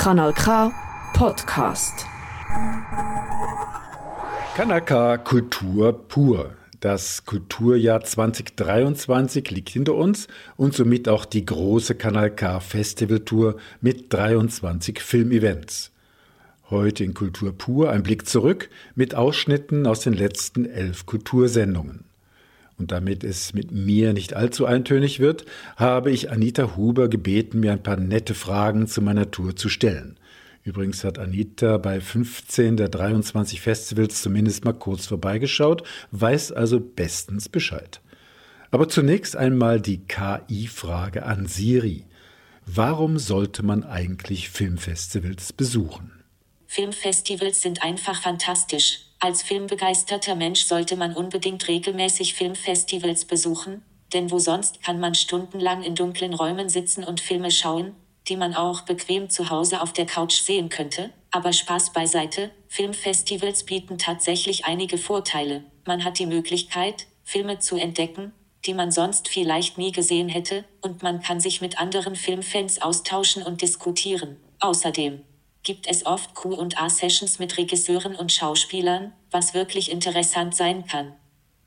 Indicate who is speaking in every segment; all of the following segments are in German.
Speaker 1: Kanal K Podcast.
Speaker 2: Kanal K Kultur pur. Das Kulturjahr 2023 liegt hinter uns und somit auch die große Kanal K Festivaltour mit 23 Filmevents. Heute in Kultur pur ein Blick zurück mit Ausschnitten aus den letzten elf Kultursendungen. Und damit es mit mir nicht allzu eintönig wird, habe ich Anita Huber gebeten, mir ein paar nette Fragen zu meiner Tour zu stellen. Übrigens hat Anita bei 15 der 23 Festivals zumindest mal kurz vorbeigeschaut, weiß also bestens Bescheid. Aber zunächst einmal die KI-Frage an Siri. Warum sollte man eigentlich Filmfestivals besuchen?
Speaker 3: Filmfestivals sind einfach fantastisch. Als filmbegeisterter Mensch sollte man unbedingt regelmäßig Filmfestivals besuchen, denn wo sonst kann man stundenlang in dunklen Räumen sitzen und Filme schauen, die man auch bequem zu Hause auf der Couch sehen könnte, aber Spaß beiseite, Filmfestivals bieten tatsächlich einige Vorteile. Man hat die Möglichkeit, Filme zu entdecken, die man sonst vielleicht nie gesehen hätte, und man kann sich mit anderen Filmfans austauschen und diskutieren. Außerdem gibt es oft Q&A-Sessions mit Regisseuren und Schauspielern, was wirklich interessant sein kann.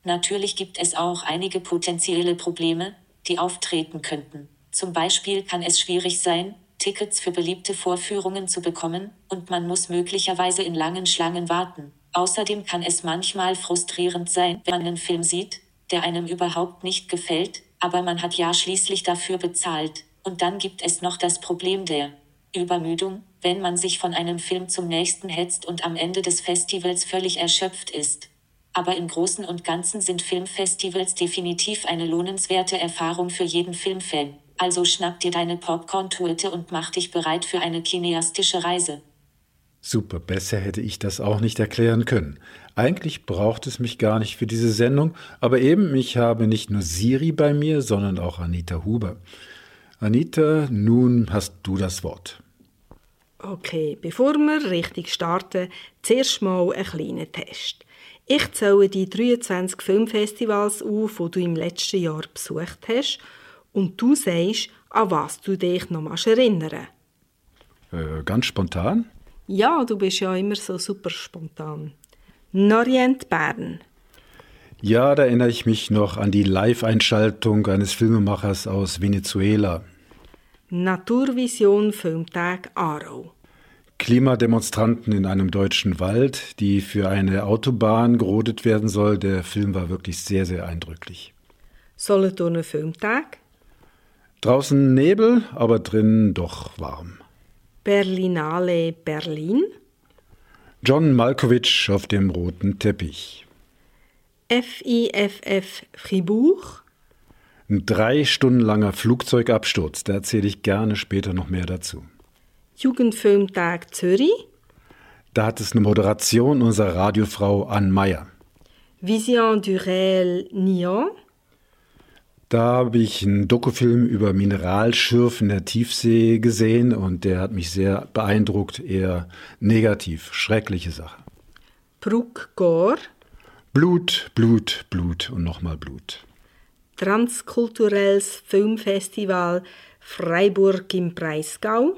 Speaker 3: Natürlich gibt es auch einige potenzielle Probleme, die auftreten könnten. Zum Beispiel kann es schwierig sein, Tickets für beliebte Vorführungen zu bekommen, und man muss möglicherweise in langen Schlangen warten. Außerdem kann es manchmal frustrierend sein, wenn man einen Film sieht, der einem überhaupt nicht gefällt, aber man hat ja schließlich dafür bezahlt. Und dann gibt es noch das Problem der Übermüdung, wenn man sich von einem Film zum nächsten hetzt und am Ende des Festivals völlig erschöpft ist. Aber im Großen und Ganzen sind Filmfestivals definitiv eine lohnenswerte Erfahrung für jeden Filmfan. Also schnapp dir deine Popcorn-Tuete und mach dich bereit für eine kineastische Reise.
Speaker 2: Super, besser hätte ich das auch nicht erklären können. Eigentlich braucht es mich gar nicht für diese Sendung, aber eben, ich habe nicht nur Siri bei mir, sondern auch Anita Huber. Anita, nun hast du das Wort.
Speaker 4: Okay, bevor wir richtig starten, zuerst mal einen kleinen Test. Ich zähle die 23 Filmfestivals auf, die du im letzten Jahr besucht hast, und du sagst, an was du dich noch erinnern
Speaker 2: äh, Ganz spontan?
Speaker 4: Ja, du bist ja immer so super spontan. Norient Bern.
Speaker 2: Ja, da erinnere ich mich noch an die Live-Einschaltung eines Filmemachers aus Venezuela.
Speaker 4: Naturvision Filmtag Aarau.
Speaker 2: Klimademonstranten in einem deutschen Wald, die für eine Autobahn gerodet werden soll. Der Film war wirklich sehr, sehr eindrücklich.
Speaker 4: Solothurner Filmtag.
Speaker 2: Draußen Nebel, aber drinnen doch warm.
Speaker 4: Berlinale Berlin.
Speaker 2: John Malkovich auf dem roten Teppich.
Speaker 4: FIFF Fribourg.
Speaker 2: Ein drei Stunden langer Flugzeugabsturz, da erzähle ich gerne später noch mehr dazu.
Speaker 4: Jugendfilmtag Zürich.
Speaker 2: Da hat es eine Moderation unserer Radiofrau Ann Meyer.
Speaker 4: Vision du Réel Nyon.
Speaker 2: Da habe ich einen Dokufilm über Mineralschürf in der Tiefsee gesehen und der hat mich sehr beeindruckt, eher negativ, schreckliche Sache.
Speaker 4: Bruck Gore.
Speaker 2: Blut, Blut, Blut und nochmal Blut.
Speaker 4: Transkulturelles Filmfestival Freiburg im Breisgau.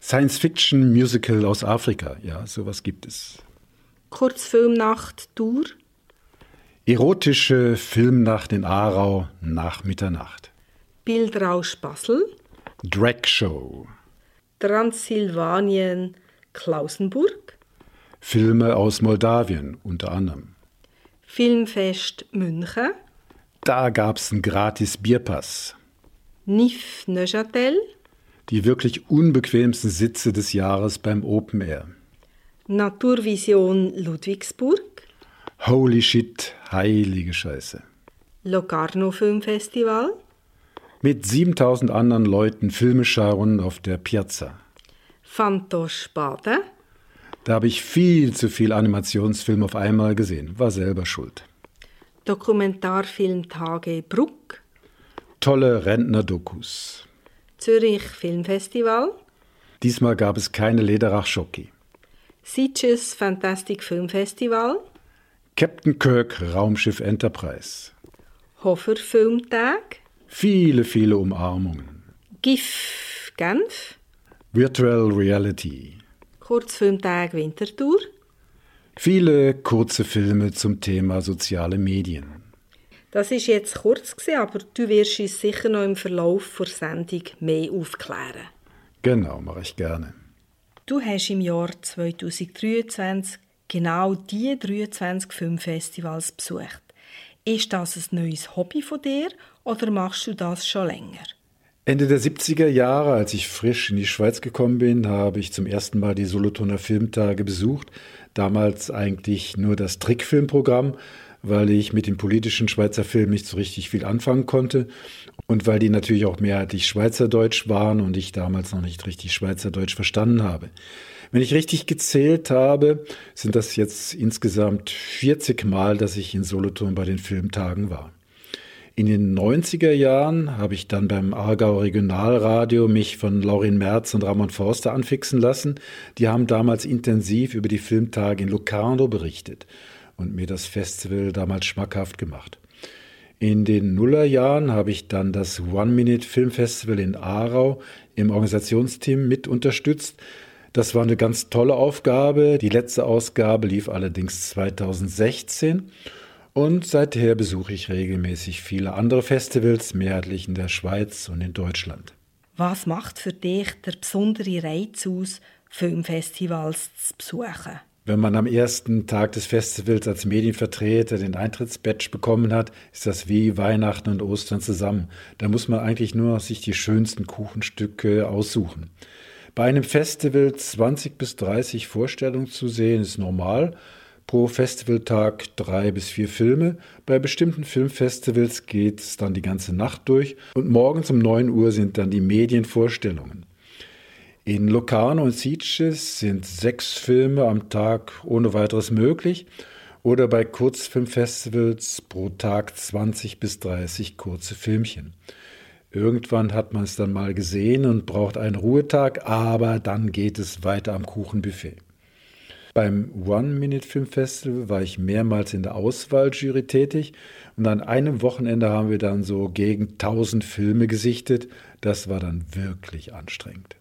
Speaker 2: Science-Fiction-Musical aus Afrika, ja, sowas gibt es.
Speaker 4: Kurzfilmnacht Tour.
Speaker 2: Erotische Filmnacht in Aarau nach Mitternacht.
Speaker 4: Bildrausch Basel.
Speaker 2: Drag Show.
Speaker 4: Transsilvanien Klausenburg.
Speaker 2: Filme aus Moldawien unter anderem.
Speaker 4: Filmfest München.
Speaker 2: Da gab's einen gratis Bierpass.
Speaker 4: NIF Neuchâtel.
Speaker 2: Die wirklich unbequemsten Sitze des Jahres beim Open Air.
Speaker 4: Naturvision Ludwigsburg.
Speaker 2: Holy shit, heilige Scheiße.
Speaker 4: Locarno Filmfestival.
Speaker 2: Mit 7000 anderen Leuten Filme schauen auf der Piazza.
Speaker 4: Fantosch Baden.
Speaker 2: Da habe ich viel zu viel Animationsfilm auf einmal gesehen. War selber schuld.
Speaker 4: Dokumentarfilmtage Bruck.
Speaker 2: Tolle Rentner-Dokus.
Speaker 4: Zürich Filmfestival.
Speaker 2: Diesmal gab es keine Lederach-Schocki.
Speaker 4: Sitges Fantastic Filmfestival.
Speaker 2: Captain Kirk Raumschiff Enterprise.
Speaker 4: Hofer Filmtag.
Speaker 2: Viele, viele Umarmungen.
Speaker 4: GIF Genf.
Speaker 2: Virtual Reality.
Speaker 4: Kurzfilmtag Winterthur.
Speaker 2: Viele kurze Filme zum Thema soziale Medien.
Speaker 4: Das ist jetzt kurz gewesen, aber du wirst uns sicher noch im Verlauf der Sendung mehr aufklären.
Speaker 2: Genau, mache ich gerne.
Speaker 4: Du hast im Jahr 2023 genau die 23 Filmfestivals besucht. Ist das ein neues Hobby von dir oder machst du das schon länger?
Speaker 2: Ende der 70er Jahre, als ich frisch in die Schweiz gekommen bin, habe ich zum ersten Mal die Solothurner Filmtage besucht. Damals eigentlich nur das Trickfilmprogramm, weil ich mit dem politischen Schweizer Film nicht so richtig viel anfangen konnte und weil die natürlich auch mehrheitlich Schweizerdeutsch waren und ich damals noch nicht richtig Schweizerdeutsch verstanden habe. Wenn ich richtig gezählt habe, sind das jetzt insgesamt 40 Mal, dass ich in Solothurn bei den Filmtagen war. In den 90er Jahren habe ich dann beim Aargau Regionalradio mich von Laurin Merz und Ramon Forster anfixen lassen. Die haben damals intensiv über die Filmtage in Locarno berichtet und mir das Festival damals schmackhaft gemacht. In den Nullerjahren habe ich dann das One-Minute-Filmfestival in Aarau im Organisationsteam mit unterstützt. Das war eine ganz tolle Aufgabe. Die letzte Ausgabe lief allerdings 2016 und seither besuche ich regelmäßig viele andere Festivals, mehrheitlich in der Schweiz und in Deutschland.
Speaker 4: Was macht für dich der besondere Reiz aus, Filmfestivals zu besuchen?
Speaker 2: Wenn man am ersten Tag des Festivals als Medienvertreter den Eintrittsbatch bekommen hat, ist das wie Weihnachten und Ostern zusammen. Da muss man eigentlich nur sich die schönsten Kuchenstücke aussuchen. Bei einem Festival 20 bis 30 Vorstellungen zu sehen, ist normal pro Festivaltag drei bis vier Filme. Bei bestimmten Filmfestivals geht es dann die ganze Nacht durch und morgens um 9 Uhr sind dann die Medienvorstellungen. In Locarno und Sitges sind sechs Filme am Tag ohne weiteres möglich oder bei Kurzfilmfestivals pro Tag 20 bis 30 kurze Filmchen. Irgendwann hat man es dann mal gesehen und braucht einen Ruhetag, aber dann geht es weiter am Kuchenbuffet. Beim One-Minute-Film-Festival war ich mehrmals in der Auswahljury tätig und an einem Wochenende haben wir dann so gegen 1000 Filme gesichtet. Das war dann wirklich anstrengend.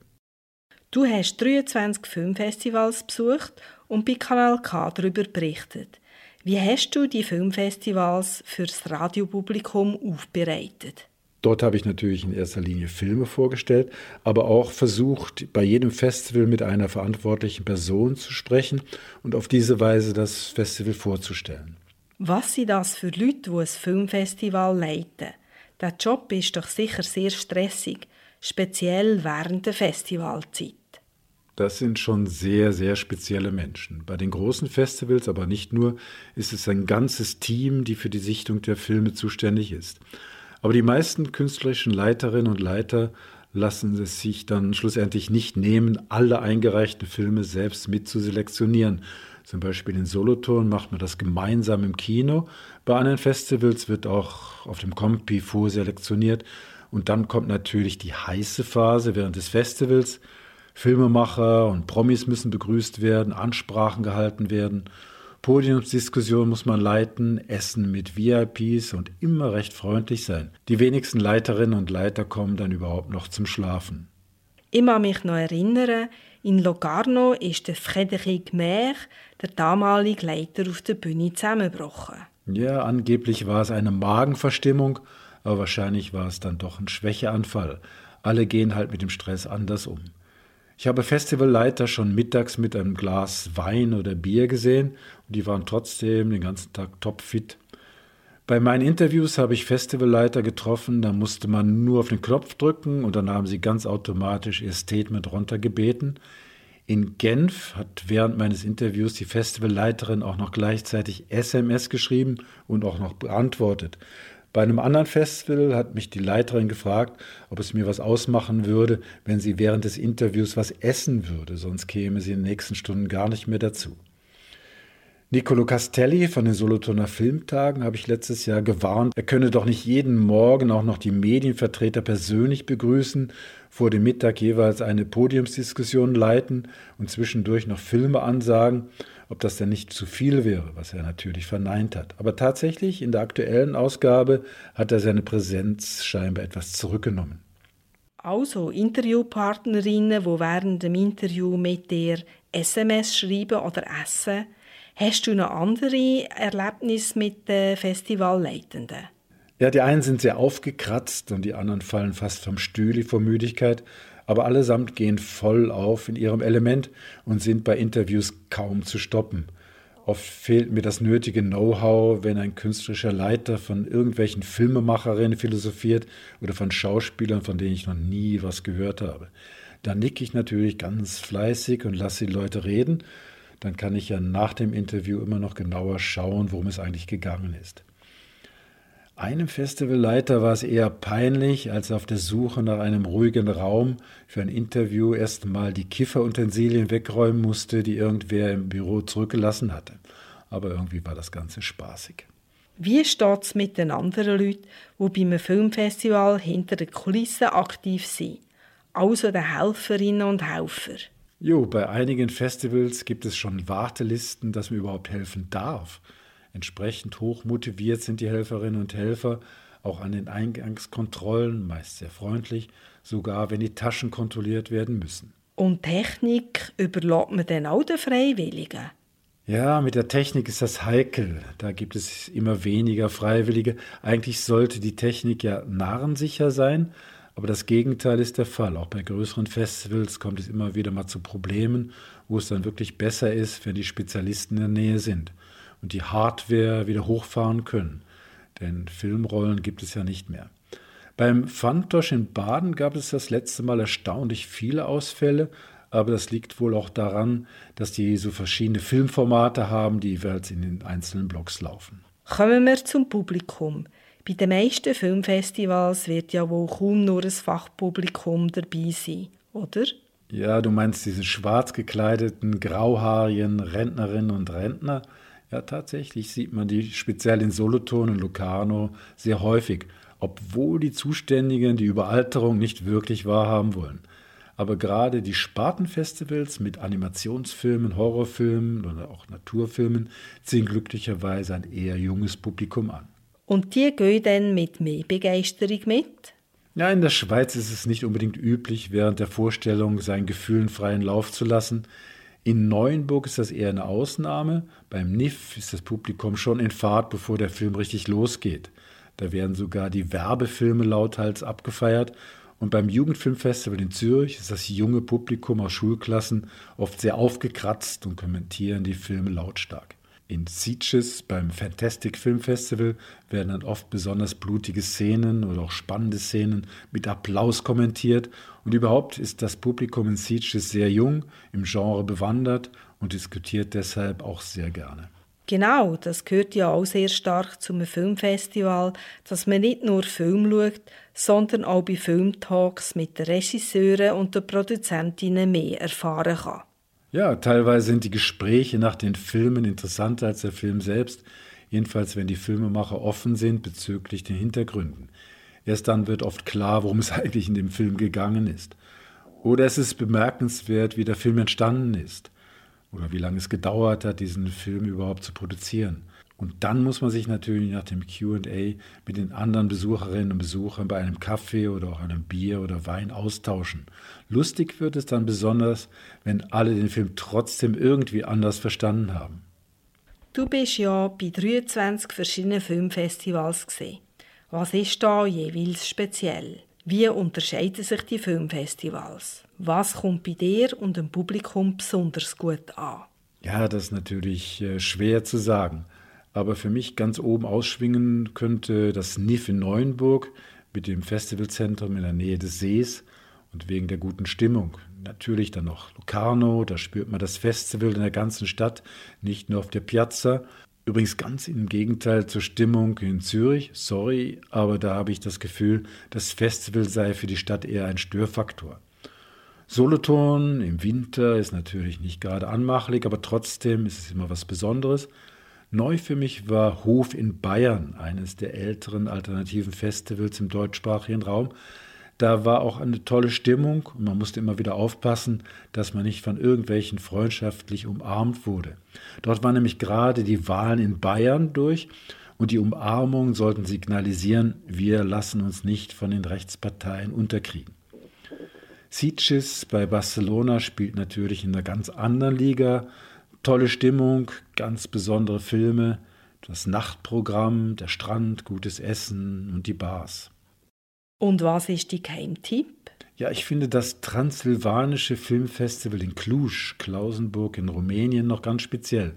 Speaker 4: Du hast 23 Filmfestivals besucht und bei Kanal K darüber berichtet. Wie hast du die Filmfestivals fürs Radiopublikum aufbereitet?
Speaker 2: Dort habe ich natürlich in erster Linie Filme vorgestellt, aber auch versucht, bei jedem Festival mit einer verantwortlichen Person zu sprechen und auf diese Weise das Festival vorzustellen.
Speaker 4: Was sind das für Leute, die ein Filmfestival leiten? Der Job ist doch sicher sehr stressig, speziell während der Festivalzeit.
Speaker 2: Das sind schon sehr, sehr spezielle Menschen. Bei den großen Festivals, aber nicht nur, ist es ein ganzes Team, die für die Sichtung der Filme zuständig ist. Aber die meisten künstlerischen Leiterinnen und Leiter lassen es sich dann schlussendlich nicht nehmen, alle eingereichten Filme selbst mit zu selektionieren. Zum Beispiel in Solothurn macht man das gemeinsam im Kino. Bei anderen Festivals wird auch auf dem Compi vorselektioniert. Und dann kommt natürlich die heiße Phase während des Festivals. Filmemacher und Promis müssen begrüßt werden, Ansprachen gehalten werden. Podiumsdiskussion muss man leiten, essen mit VIPs und immer recht freundlich sein. Die wenigsten Leiterinnen und Leiter kommen dann überhaupt noch zum Schlafen.
Speaker 4: Ich kann mich noch erinnern, in Locarno ist der Frédéric Mer, der damalige Leiter, auf der Bühne zusammengebrochen.
Speaker 2: Ja, angeblich war es eine Magenverstimmung, aber wahrscheinlich war es dann doch ein Schwächeanfall. Alle gehen halt mit dem Stress anders um. Ich habe Festivalleiter schon mittags mit einem Glas Wein oder Bier gesehen und die waren trotzdem den ganzen Tag topfit. Bei meinen Interviews habe ich Festivalleiter getroffen, da musste man nur auf den Knopf drücken und dann haben sie ganz automatisch ihr Statement runtergebeten. In Genf hat während meines Interviews die Festivalleiterin auch noch gleichzeitig SMS geschrieben und auch noch beantwortet. Bei einem anderen Festival hat mich die Leiterin gefragt, ob es mir was ausmachen würde, wenn sie während des Interviews was essen würde, sonst käme sie in den nächsten Stunden gar nicht mehr dazu. Nicolo Castelli von den Solothurner Filmtagen habe ich letztes Jahr gewarnt, er könne doch nicht jeden Morgen auch noch die Medienvertreter persönlich begrüßen, vor dem Mittag jeweils eine Podiumsdiskussion leiten und zwischendurch noch Filme ansagen ob das denn nicht zu viel wäre, was er natürlich verneint hat. Aber tatsächlich, in der aktuellen Ausgabe hat er seine Präsenz scheinbar etwas zurückgenommen.
Speaker 4: Also Interviewpartnerinnen, die während dem Interview mit dir SMS schreiben oder essen. Hast du noch andere Erlebnisse mit den Festivalleitenden?
Speaker 2: Ja, die einen sind sehr aufgekratzt und die anderen fallen fast vom Stühle vor Müdigkeit, aber allesamt gehen voll auf in ihrem Element und sind bei Interviews kaum zu stoppen. Oft fehlt mir das nötige Know-how, wenn ein künstlerischer Leiter von irgendwelchen Filmemacherinnen philosophiert oder von Schauspielern, von denen ich noch nie was gehört habe. Dann nicke ich natürlich ganz fleißig und lasse die Leute reden. Dann kann ich ja nach dem Interview immer noch genauer schauen, worum es eigentlich gegangen ist. Einem Festivalleiter war es eher peinlich, als auf der Suche nach einem ruhigen Raum für ein Interview erst mal die Kifferutensilien wegräumen musste, die irgendwer im Büro zurückgelassen hatte. Aber irgendwie war das Ganze spaßig.
Speaker 4: Wie steht es mit den anderen Leuten, die beim Filmfestival hinter den Kulissen aktiv sind? Also den Helferinnen und Helfer.
Speaker 2: Jo, bei einigen Festivals gibt es schon Wartelisten, dass man überhaupt helfen darf. Entsprechend hoch motiviert sind die Helferinnen und Helfer, auch an den Eingangskontrollen, meist sehr freundlich, sogar wenn die Taschen kontrolliert werden müssen.
Speaker 4: Und Technik überlässt man dann auch den Freiwilligen?
Speaker 2: Ja, mit der Technik ist das heikel. Da gibt es immer weniger Freiwillige. Eigentlich sollte die Technik ja narrensicher sein, aber das Gegenteil ist der Fall. Auch bei größeren Festivals kommt es immer wieder mal zu Problemen, wo es dann wirklich besser ist, wenn die Spezialisten in der Nähe sind und die Hardware wieder hochfahren können. Denn Filmrollen gibt es ja nicht mehr. Beim Fantosch in Baden gab es das letzte Mal erstaunlich viele Ausfälle, aber das liegt wohl auch daran, dass die so verschiedene Filmformate haben, die jeweils in den einzelnen Blocks laufen.
Speaker 4: Kommen wir zum Publikum. Bei den meisten Filmfestivals wird ja wohl kaum nur ein Fachpublikum dabei sein, oder?
Speaker 2: Ja, du meinst diese schwarz gekleideten, grauhaarigen Rentnerinnen und Rentner, ja, tatsächlich sieht man die speziell in Solothurn und Locarno sehr häufig, obwohl die Zuständigen die Überalterung nicht wirklich wahrhaben wollen. Aber gerade die Spartenfestivals mit Animationsfilmen, Horrorfilmen oder auch Naturfilmen ziehen glücklicherweise ein eher junges Publikum an.
Speaker 4: Und die gehen dann mit mehr Begeisterung mit?
Speaker 2: Ja, in der Schweiz ist es nicht unbedingt üblich, während der Vorstellung seinen Gefühlen freien Lauf zu lassen. In Neuenburg ist das eher eine Ausnahme. Beim NIF ist das Publikum schon in Fahrt, bevor der Film richtig losgeht. Da werden sogar die Werbefilme lauthals abgefeiert. Und beim Jugendfilmfestival in Zürich ist das junge Publikum aus Schulklassen oft sehr aufgekratzt und kommentieren die Filme lautstark. In Sitges beim Fantastic Film Festival werden dann oft besonders blutige Szenen oder auch spannende Szenen mit Applaus kommentiert. Und überhaupt ist das Publikum in Sitges sehr jung, im Genre bewandert und diskutiert deshalb auch sehr gerne.
Speaker 4: Genau, das gehört ja auch sehr stark zum Filmfestival, dass man nicht nur Film schaut, sondern auch bei Filmtalks mit den Regisseuren und den Produzentinnen mehr erfahren kann.
Speaker 2: Ja, teilweise sind die Gespräche nach den Filmen interessanter als der Film selbst, jedenfalls wenn die Filmemacher offen sind bezüglich den Hintergründen. Erst dann wird oft klar, worum es eigentlich in dem Film gegangen ist. Oder es ist bemerkenswert, wie der Film entstanden ist. Oder wie lange es gedauert hat, diesen Film überhaupt zu produzieren. Und dann muss man sich natürlich nach dem QA mit den anderen Besucherinnen und Besuchern bei einem Kaffee oder auch einem Bier oder Wein austauschen. Lustig wird es dann besonders, wenn alle den Film trotzdem irgendwie anders verstanden haben.
Speaker 4: Du bist ja bei 23 verschiedenen Filmfestivals gesehen. Was ist da jeweils speziell? Wie unterscheiden sich die Filmfestivals? Was kommt bei dir und dem Publikum besonders gut an?
Speaker 2: Ja, das ist natürlich äh, schwer zu sagen. Aber für mich ganz oben ausschwingen könnte das NIF in Neuenburg mit dem Festivalzentrum in der Nähe des Sees und wegen der guten Stimmung. Natürlich dann noch Locarno, da spürt man das Festival in der ganzen Stadt, nicht nur auf der Piazza. Übrigens ganz im Gegenteil zur Stimmung in Zürich. Sorry, aber da habe ich das Gefühl, das Festival sei für die Stadt eher ein Störfaktor. Solothurn im Winter ist natürlich nicht gerade anmachlich, aber trotzdem ist es immer was Besonderes. Neu für mich war Hof in Bayern, eines der älteren alternativen Festivals im deutschsprachigen Raum. Da war auch eine tolle Stimmung und man musste immer wieder aufpassen, dass man nicht von irgendwelchen freundschaftlich umarmt wurde. Dort waren nämlich gerade die Wahlen in Bayern durch und die Umarmungen sollten signalisieren, wir lassen uns nicht von den Rechtsparteien unterkriegen. Sitges bei Barcelona spielt natürlich in einer ganz anderen Liga. Tolle Stimmung, ganz besondere Filme, das Nachtprogramm, der Strand, gutes Essen und die Bars.
Speaker 4: Und was ist die Geheimtipp?
Speaker 2: Ja, ich finde das Transsilvanische Filmfestival in Cluj, Klausenburg in Rumänien, noch ganz speziell.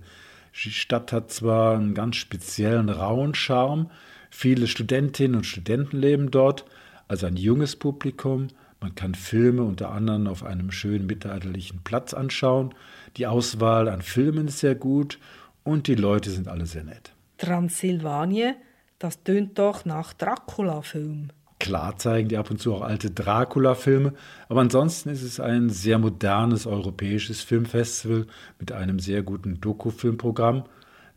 Speaker 2: Die Stadt hat zwar einen ganz speziellen rauen Charme, viele Studentinnen und Studenten leben dort, also ein junges Publikum. Man kann Filme unter anderem auf einem schönen mittelalterlichen Platz anschauen. Die Auswahl an Filmen ist sehr gut und die Leute sind alle sehr nett.
Speaker 4: Transsilvanien, das tönt doch nach Dracula-Film.
Speaker 2: Klar zeigen die ab und zu auch alte Dracula-Filme, aber ansonsten ist es ein sehr modernes europäisches Filmfestival mit einem sehr guten Doku-Filmprogramm.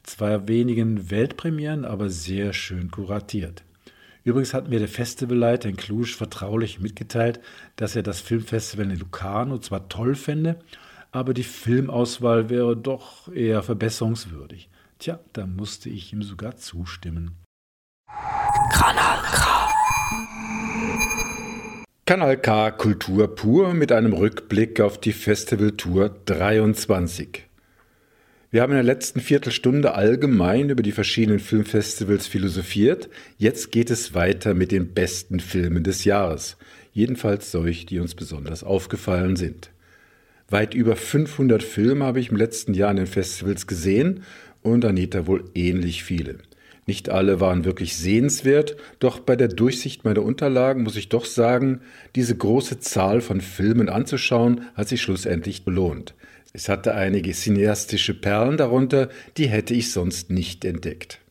Speaker 2: Zwar wenigen Weltpremieren, aber sehr schön kuratiert. Übrigens hat mir der Festivalleiter in Cluj vertraulich mitgeteilt, dass er das Filmfestival in Lucano zwar toll fände, aber die Filmauswahl wäre doch eher verbesserungswürdig. Tja, da musste ich ihm sogar zustimmen.
Speaker 1: Kanal K.
Speaker 2: Kanal K Kultur pur mit einem Rückblick auf die Festivaltour 23. Wir haben in der letzten Viertelstunde allgemein über die verschiedenen Filmfestivals philosophiert. Jetzt geht es weiter mit den besten Filmen des Jahres. Jedenfalls solch, die uns besonders aufgefallen sind. Weit über 500 Filme habe ich im letzten Jahr in den Festivals gesehen und Anita wohl ähnlich viele. Nicht alle waren wirklich sehenswert, doch bei der Durchsicht meiner Unterlagen muss ich doch sagen, diese große Zahl von Filmen anzuschauen hat sich schlussendlich belohnt. Es hatte einige cineastische Perlen darunter, die hätte ich sonst nicht entdeckt.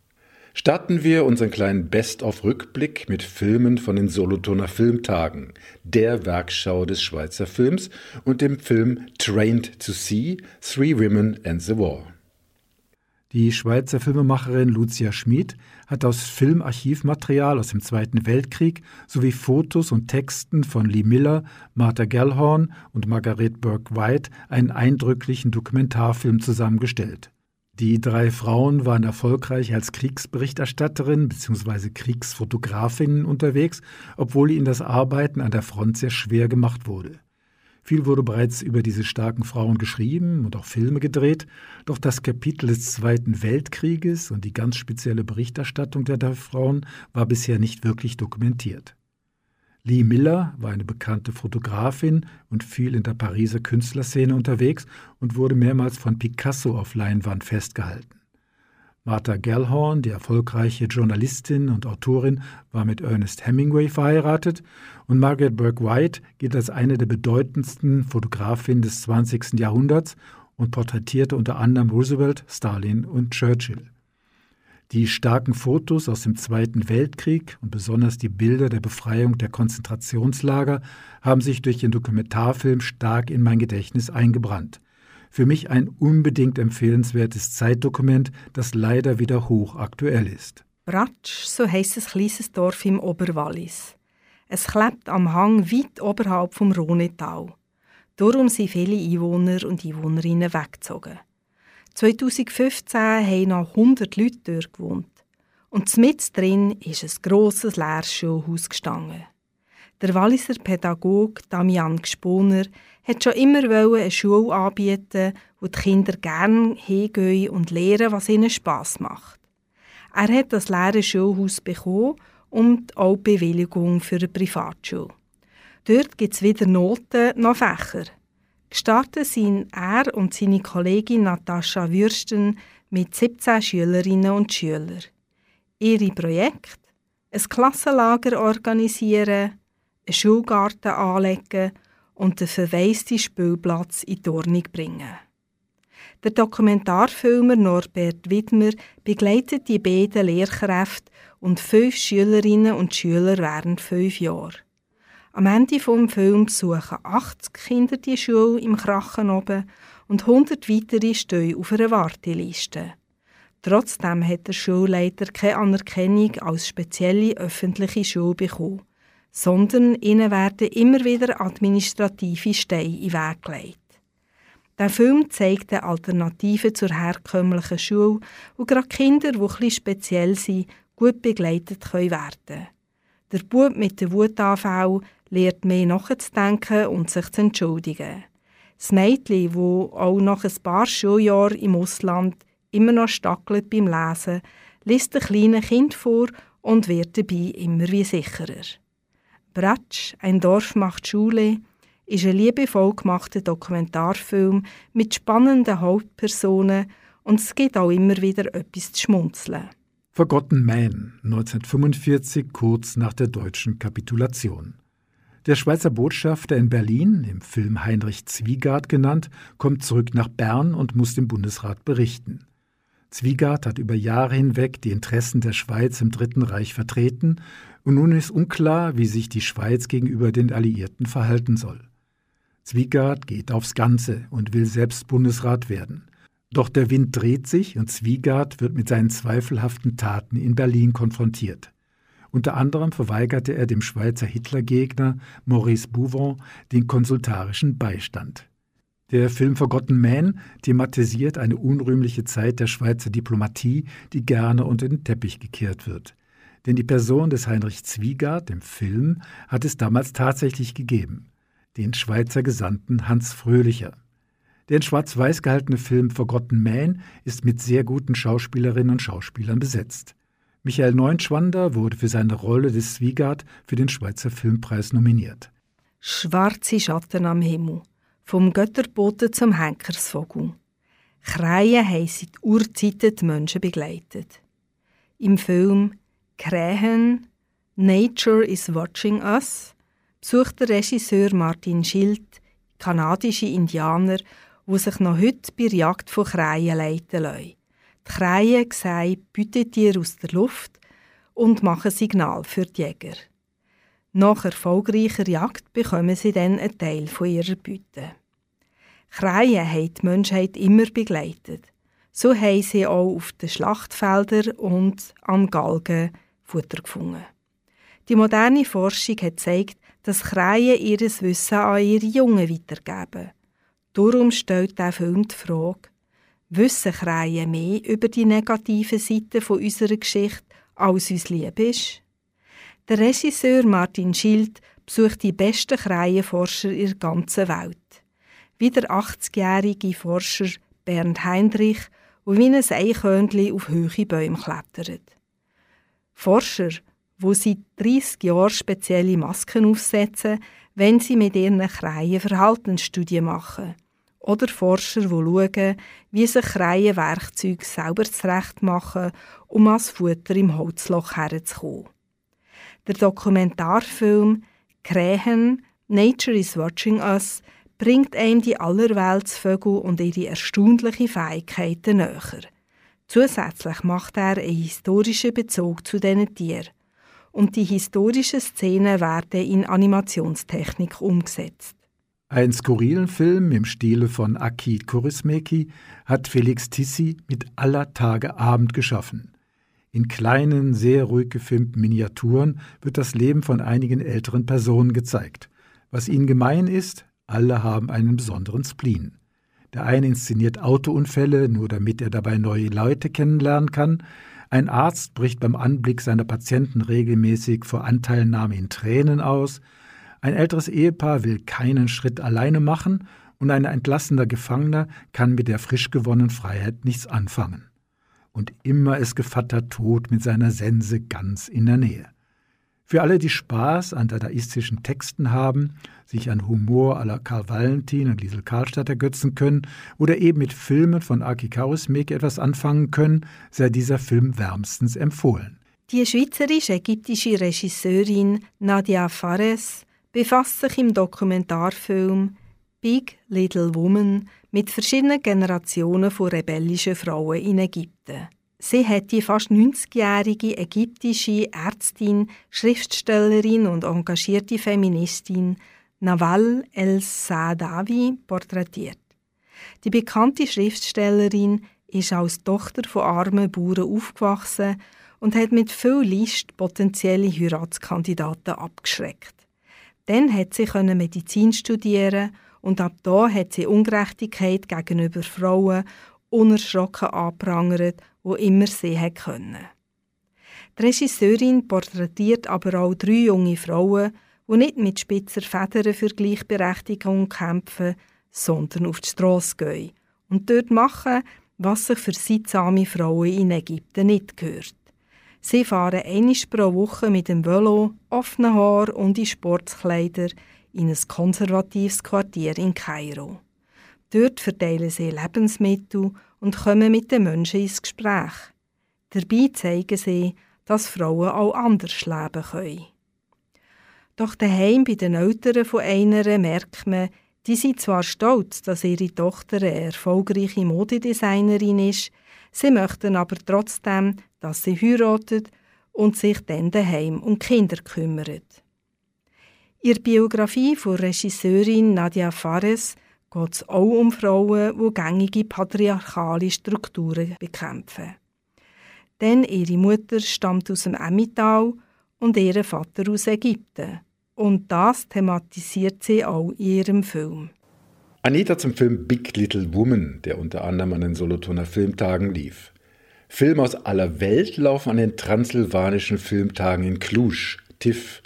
Speaker 2: Starten wir unseren kleinen Best-of-Rückblick mit Filmen von den Solothurner Filmtagen, der Werkschau des Schweizer Films und dem Film Trained to See, Three Women and the War. Die Schweizer Filmemacherin Lucia Schmid hat aus Filmarchivmaterial aus dem Zweiten Weltkrieg sowie Fotos und Texten von Lee Miller, Martha Gellhorn und Margaret Burke White einen eindrücklichen Dokumentarfilm zusammengestellt. Die drei Frauen waren erfolgreich als Kriegsberichterstatterinnen bzw. Kriegsfotografinnen unterwegs, obwohl ihnen das Arbeiten an der Front sehr schwer gemacht wurde. Viel wurde bereits über diese starken Frauen geschrieben und auch Filme gedreht, doch das Kapitel des Zweiten Weltkrieges und die ganz spezielle Berichterstattung der Frauen war bisher nicht wirklich dokumentiert. Lee Miller war eine bekannte Fotografin und viel in der Pariser Künstlerszene unterwegs und wurde mehrmals von Picasso auf Leinwand festgehalten. Martha Gellhorn, die erfolgreiche Journalistin und Autorin, war mit Ernest Hemingway verheiratet und Margaret Burke White gilt als eine der bedeutendsten Fotografinnen des 20. Jahrhunderts und porträtierte unter anderem Roosevelt, Stalin und Churchill. Die starken Fotos aus dem Zweiten Weltkrieg und besonders die Bilder der Befreiung der Konzentrationslager haben sich durch den Dokumentarfilm stark in mein Gedächtnis eingebrannt – für mich ein unbedingt empfehlenswertes Zeitdokument, das leider wieder hochaktuell ist.
Speaker 4: Bratsch, so heisst ein kleines Dorf im Oberwallis. Es klebt am Hang weit oberhalb vom Rhonetal. Darum sind viele Einwohner und Einwohnerinnen weggezogen. 2015 haben noch 100 Leute dort gewohnt. Und mit drin ist ein grosses Lehrschulhaus gestanden. Der Walliser Pädagoge Damian Gsponer hat schon immer eine Schule anbieten, wo die Kinder gerne hingehen und lernen, was ihnen Spass macht. Er hat das leere Schulhaus bekommen und auch Bewilligung für eine Privatschule. Dort gibt es weder Noten noch Fächer. Gestartet sind er und seine Kollegin Natascha Würsten mit 17 Schülerinnen und Schülern. Ihre Projekte? Ein Klassenlager organisieren, einen Schulgarten anlegen und den verwaisten Spielplatz in die Ordnung bringen. Der Dokumentarfilmer Norbert Widmer begleitet die beiden Lehrkräfte und fünf Schülerinnen und Schüler während fünf Jahren. Am Ende des Films besuchen 80 Kinder die Schule im Krachen oben und 100 weitere stehen auf einer Warteliste. Trotzdem hat der Schulleiter keine Anerkennung als spezielle öffentliche Schule bekommen sondern ihnen werden immer wieder administrative Steine in den Weg gelegt. Der Film zeigt eine Alternative zur herkömmlichen Schule, wo gerade Kinder, die etwas speziell sind, gut begleitet können werden Der Bub mit dem Wutanfall lernt mehr nachzudenken und sich zu entschuldigen. Das Mädchen, das auch nach ein paar Schuljahren im Ausland immer noch stackelt beim Lesen, liest ein kleines Kind vor und wird dabei immer wie sicherer. Bratsch, ein Dorf macht Schule, ist ein liebevoll gemachter Dokumentarfilm mit spannenden Hauptpersonen und es gibt auch immer wieder etwas zu schmunzeln.
Speaker 2: Forgotten Man, 1945, kurz nach der deutschen Kapitulation. Der Schweizer Botschafter in Berlin, im Film Heinrich Zwiegard genannt, kommt zurück nach Bern und muss dem Bundesrat berichten. Zwiegard hat über Jahre hinweg die Interessen der Schweiz im Dritten Reich vertreten und nun ist unklar, wie sich die Schweiz gegenüber den Alliierten verhalten soll. Zwiegard geht aufs Ganze und will selbst Bundesrat werden. Doch der Wind dreht sich und Zwiegard wird mit seinen zweifelhaften Taten in Berlin konfrontiert. Unter anderem verweigerte er dem Schweizer Hitlergegner Maurice Bouvon den konsultarischen Beistand. Der Film Forgotten Man thematisiert eine unrühmliche Zeit der Schweizer Diplomatie, die gerne unter den Teppich gekehrt wird. Denn die Person des Heinrich Zwiegard im Film hat es damals tatsächlich gegeben, den Schweizer Gesandten Hans Fröhlicher. Der in schwarz-weiß gehaltene Film Forgotten Man ist mit sehr guten Schauspielerinnen und Schauspielern besetzt. Michael Neunschwander wurde für seine Rolle des Zwiegard für den Schweizer Filmpreis nominiert.
Speaker 4: Schwarze Schatten am Himmel, vom Götterboten zum Henkersvogel. Kreien haben seit Urzeiten die Menschen begleitet. Im Film Krähen, Nature is Watching Us besucht der Regisseur Martin Schild kanadische Indianer die sich noch heute bei der Jagd von Kreien leiten lassen. Die Kreien sehen Beutetiere aus der Luft und machen Signal für die Jäger. Nach erfolgreicher Jagd bekommen sie dann einen Teil von ihrer Beute. Kreien haben die Menschheit immer begleitet. So haben sie auch auf den Schlachtfeldern und am Galgen Futter gefunden. Die moderne Forschung hat gezeigt, dass Kreien ihr Wissen an ihre Jungen weitergeben. Darum stellt der Film die Frage, wissen Kreien mehr über die negativen Seiten unserer Geschichte, als uns lieb ist? Der Regisseur Martin Schild besucht die besten Kreienforscher in der ganzen Welt. Wie der 80-jährige Forscher Bernd Heinrich, der wie ein Eichhörnchen auf hohe Bäume klettert. Forscher, die seit 30 Jahren spezielle Masken aufsetzen, wenn sie mit ihren Kreien Verhaltensstudien machen. Oder Forscher, die schauen, wie sich Kreienwerkzeuge selber zurecht machen, um ans Futter im Holzloch herzukommen. Der Dokumentarfilm Krähen Nature is Watching Us bringt einem die Allerweltsvögel und ihre erstaunlichen Fähigkeiten näher. Zusätzlich macht er einen historischen Bezug zu diesen Tieren. Und die historischen Szenen werden in Animationstechnik umgesetzt.
Speaker 2: Ein skurrilen Film im Stile von Aki Kaurismäki hat Felix Tissi mit aller Tage Abend geschaffen. In kleinen, sehr ruhig gefilmten Miniaturen wird das Leben von einigen älteren Personen gezeigt. Was ihnen gemein ist, alle haben einen besonderen Spleen. Der eine inszeniert Autounfälle, nur damit er dabei neue Leute kennenlernen kann. Ein Arzt bricht beim Anblick seiner Patienten regelmäßig vor Anteilnahme in Tränen aus. Ein älteres Ehepaar will keinen Schritt alleine machen und ein entlassener Gefangener kann mit der frisch gewonnenen Freiheit nichts anfangen. Und immer ist Gevatter Tod mit seiner Sense ganz in der Nähe. Für alle, die Spaß an dadaistischen Texten haben, sich an Humor la Karl Valentin und Liesel Karlstadt ergötzen können oder eben mit Filmen von Aki Kaurismäki etwas anfangen können, sei dieser Film wärmstens empfohlen.
Speaker 4: Die schweizerisch-ägyptische Regisseurin Nadia Fares befasst sich im Dokumentarfilm Big Little Woman mit verschiedenen Generationen von rebellischen Frauen in Ägypten. Sie hat die fast 90-jährige ägyptische Ärztin, Schriftstellerin und engagierte Feministin Nawal El-Saadawi porträtiert. Die bekannte Schriftstellerin ist als Tochter von armen Bauern aufgewachsen und hat mit viel List potenzielle Heiratskandidaten abgeschreckt. Dann hat sie Medizin studieren und ab da hat sie Ungerechtigkeit gegenüber Frauen unerschrocken anprangert, wo immer sie können. Die Regisseurin porträtiert aber auch drei junge Frauen, die nicht mit spitzer Federn für Gleichberechtigung kämpfen, sondern auf die Strasse gehen und dort machen, was sich für seinsame Frauen in Ägypten nicht gehört. Sie fahren einmal pro Woche mit dem Velo, offenen Haar und in Sportkleider in ein konservatives Quartier in Kairo. Dort verteilen sie Lebensmittel und kommen mit den Menschen ins Gespräch. Dabei zeigen sie, dass Frauen auch anders leben können. Doch daheim bei den Eltern von einer merkt man, die sind zwar stolz, dass ihre Tochter eine erfolgreiche Modedesignerin ist, sie möchten aber trotzdem, dass sie heiratet und sich dann daheim um Kinder kümmert. Der Biografie von Regisseurin Nadia Fares geht es auch um Frauen, die gängige patriarchale Strukturen bekämpfen. Denn ihre Mutter stammt aus dem Emmental und ihr Vater aus Ägypten. Und das thematisiert sie auch in ihrem Film.
Speaker 5: Anita zum Film Big Little Woman, der unter anderem an den Solothurner Filmtagen lief. Filme aus aller Welt laufen an den transsilvanischen Filmtagen in Cluj, TIFF.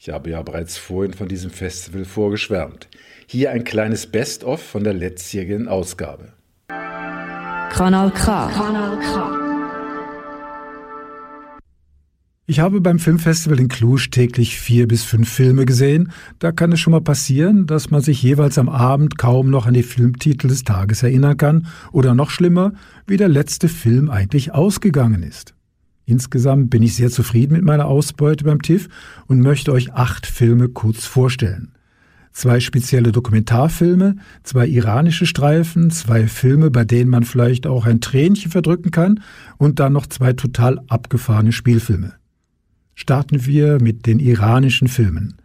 Speaker 5: Ich habe ja bereits vorhin von diesem Festival vorgeschwärmt. Hier ein kleines Best-of von der letztjährigen Ausgabe.
Speaker 1: Kanal K. Kanal K.
Speaker 2: Ich habe beim Filmfestival in Cluj täglich vier bis fünf Filme gesehen. Da kann es schon mal passieren, dass man sich jeweils am Abend kaum noch an die Filmtitel des Tages erinnern kann oder noch schlimmer, wie der letzte Film eigentlich ausgegangen ist. Insgesamt bin ich sehr zufrieden mit meiner Ausbeute beim TIFF und möchte euch acht Filme kurz vorstellen. Zwei spezielle Dokumentarfilme, zwei iranische Streifen, zwei Filme, bei denen man vielleicht auch ein Tränchen verdrücken kann und dann noch zwei total abgefahrene Spielfilme starten wir mit den iranischen Filmen.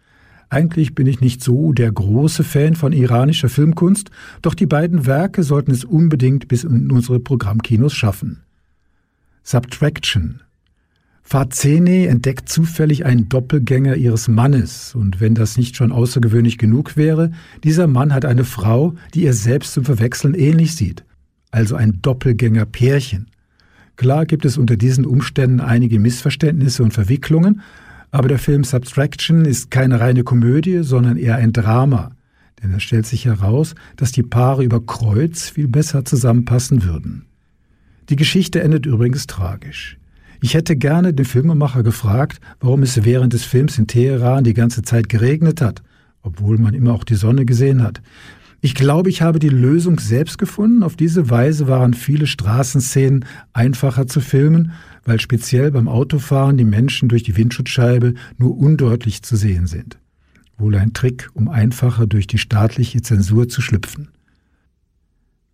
Speaker 2: Eigentlich bin ich nicht so der große Fan von iranischer Filmkunst, doch die beiden Werke sollten es unbedingt bis in unsere Programmkinos schaffen. Subtraction. Fazene entdeckt zufällig einen Doppelgänger ihres Mannes, und wenn das nicht schon außergewöhnlich genug wäre, dieser Mann hat eine Frau, die ihr selbst zum Verwechseln ähnlich sieht, also ein Doppelgänger-Pärchen. Klar gibt es unter diesen Umständen einige Missverständnisse und Verwicklungen, aber der Film Subtraction ist keine reine Komödie, sondern eher ein Drama. Denn es stellt sich heraus, dass die Paare über Kreuz viel besser zusammenpassen würden. Die Geschichte endet übrigens tragisch. Ich hätte gerne den Filmemacher gefragt, warum es während des Films in Teheran die ganze Zeit geregnet hat, obwohl man immer auch die Sonne gesehen hat. Ich glaube, ich habe die Lösung selbst gefunden. Auf diese Weise waren viele Straßenszenen einfacher zu filmen, weil speziell beim Autofahren die Menschen durch die Windschutzscheibe nur undeutlich zu sehen sind. Wohl ein Trick, um einfacher durch die staatliche Zensur zu schlüpfen.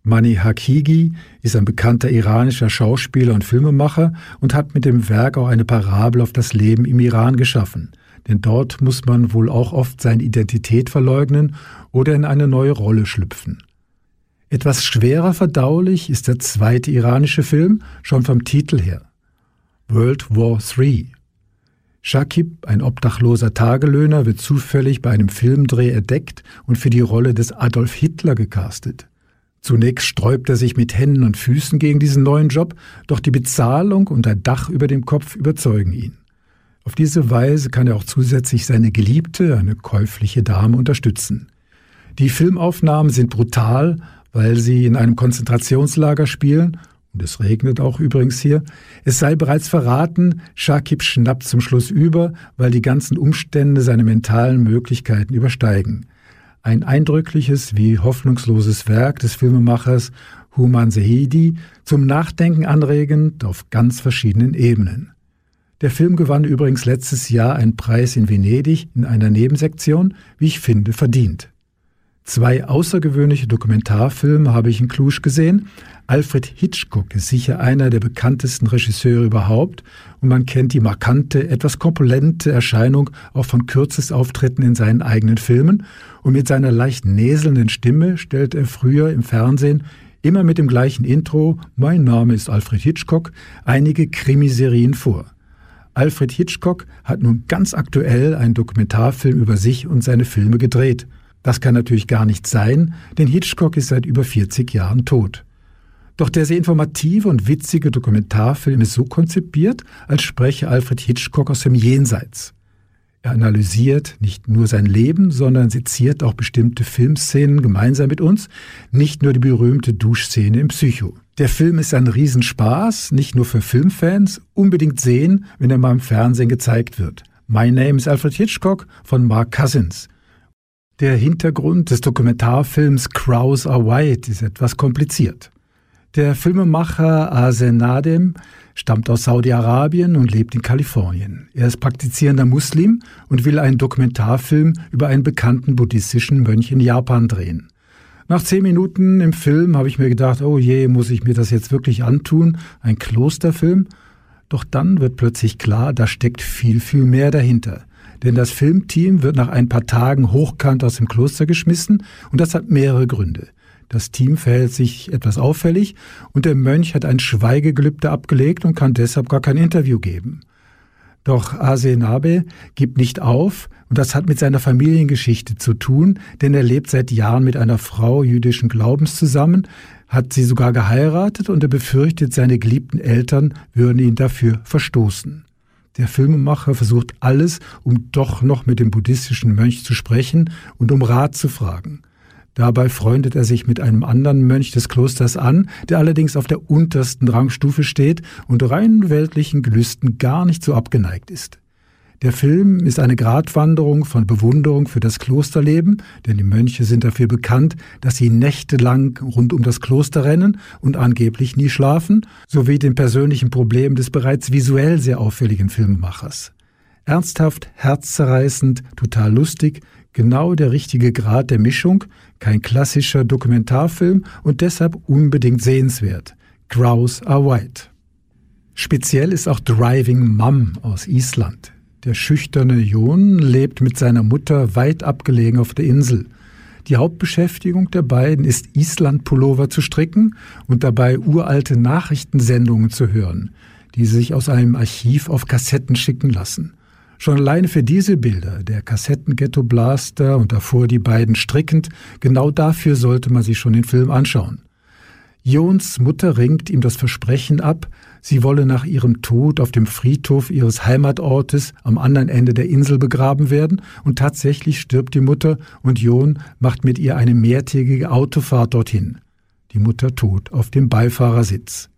Speaker 2: Mani Hakigi ist ein bekannter iranischer Schauspieler und Filmemacher und hat mit dem Werk auch eine Parabel auf das Leben im Iran geschaffen denn dort muss man wohl auch oft seine Identität verleugnen oder in eine neue Rolle schlüpfen. Etwas schwerer verdaulich ist der zweite iranische Film, schon vom Titel her. World War III. Shakib, ein obdachloser Tagelöhner, wird zufällig bei einem Filmdreh entdeckt und für die Rolle des Adolf Hitler gecastet. Zunächst sträubt er sich mit Händen und Füßen gegen diesen neuen Job, doch die Bezahlung und ein Dach über dem Kopf überzeugen ihn. Auf diese Weise kann er auch zusätzlich seine Geliebte, eine käufliche Dame, unterstützen. Die Filmaufnahmen sind brutal, weil sie in einem Konzentrationslager spielen, und es regnet auch übrigens hier. Es sei bereits verraten, Shakib schnappt zum Schluss über, weil die ganzen Umstände seine mentalen Möglichkeiten übersteigen. Ein eindrückliches wie hoffnungsloses Werk des Filmemachers Human Sehidi, zum Nachdenken anregend auf ganz verschiedenen Ebenen. Der Film gewann übrigens letztes Jahr einen Preis in Venedig in einer Nebensektion, wie ich finde, verdient. Zwei außergewöhnliche Dokumentarfilme habe ich in Cluj gesehen. Alfred Hitchcock ist sicher einer der bekanntesten Regisseure überhaupt und man kennt die markante, etwas korpulente Erscheinung auch von Kürzesauftritten in seinen eigenen Filmen und mit seiner leicht näselnden Stimme stellt er früher im Fernsehen immer mit dem gleichen Intro Mein Name ist Alfred Hitchcock einige Krimiserien vor. Alfred Hitchcock hat nun ganz aktuell einen Dokumentarfilm über sich und seine Filme gedreht. Das kann natürlich gar nicht sein, denn Hitchcock ist seit über 40 Jahren tot. Doch der sehr informative und witzige Dokumentarfilm ist so konzipiert, als spreche Alfred Hitchcock aus dem Jenseits. Er analysiert nicht nur sein Leben, sondern seziert auch bestimmte Filmszenen gemeinsam mit uns, nicht nur die berühmte Duschszene im Psycho. Der Film ist ein Riesenspaß, nicht nur für Filmfans, unbedingt sehen, wenn er mal im Fernsehen gezeigt wird. My Name is Alfred Hitchcock von Mark Cousins. Der Hintergrund des Dokumentarfilms Crows Are White ist etwas kompliziert. Der Filmemacher Asen Nadem stammt aus Saudi-Arabien und lebt in Kalifornien. Er ist praktizierender Muslim und will einen Dokumentarfilm über einen bekannten buddhistischen Mönch in Japan drehen. Nach zehn Minuten im Film habe ich mir gedacht, oh je, muss ich mir das jetzt wirklich antun? Ein Klosterfilm? Doch dann wird plötzlich klar, da steckt viel, viel mehr dahinter. Denn das Filmteam wird nach ein paar Tagen hochkant aus dem Kloster geschmissen und das hat mehrere Gründe. Das Team verhält sich etwas auffällig und der Mönch hat ein Schweigegelübde abgelegt und kann deshalb gar kein Interview geben. Doch Asenabe gibt nicht auf und das hat mit seiner Familiengeschichte zu tun, denn er lebt seit Jahren mit einer Frau jüdischen Glaubens zusammen, hat sie sogar geheiratet und er befürchtet, seine geliebten Eltern würden ihn dafür verstoßen. Der Filmemacher versucht alles, um doch noch mit dem buddhistischen Mönch zu sprechen und um Rat zu fragen. Dabei freundet er sich mit einem anderen Mönch des Klosters an, der allerdings auf der untersten Rangstufe steht und rein weltlichen Gelüsten gar nicht so abgeneigt ist. Der Film ist eine Gratwanderung von Bewunderung für das Klosterleben, denn die Mönche sind dafür bekannt, dass sie nächtelang rund um das Kloster rennen und angeblich nie schlafen, sowie den persönlichen Problemen des bereits visuell sehr auffälligen Filmemachers. Ernsthaft, herzzerreißend, total lustig, genau der richtige Grad der Mischung, kein klassischer Dokumentarfilm und deshalb unbedingt sehenswert. Grouse are white. Speziell ist auch Driving Mum aus Island. Der schüchterne Jon lebt mit seiner Mutter weit abgelegen auf der Insel. Die Hauptbeschäftigung der beiden ist Island-Pullover zu stricken und dabei uralte Nachrichtensendungen zu hören, die sich aus einem Archiv auf Kassetten schicken lassen. Schon alleine für diese Bilder, der Kassettenghetto-Blaster und davor die beiden strickend, genau dafür sollte man sich schon den Film anschauen. Jons Mutter ringt ihm das Versprechen ab, sie wolle nach ihrem Tod auf dem Friedhof ihres Heimatortes am anderen Ende der Insel begraben werden, und tatsächlich stirbt die Mutter und Jon macht mit ihr eine mehrtägige Autofahrt dorthin. Die Mutter tot auf dem Beifahrersitz.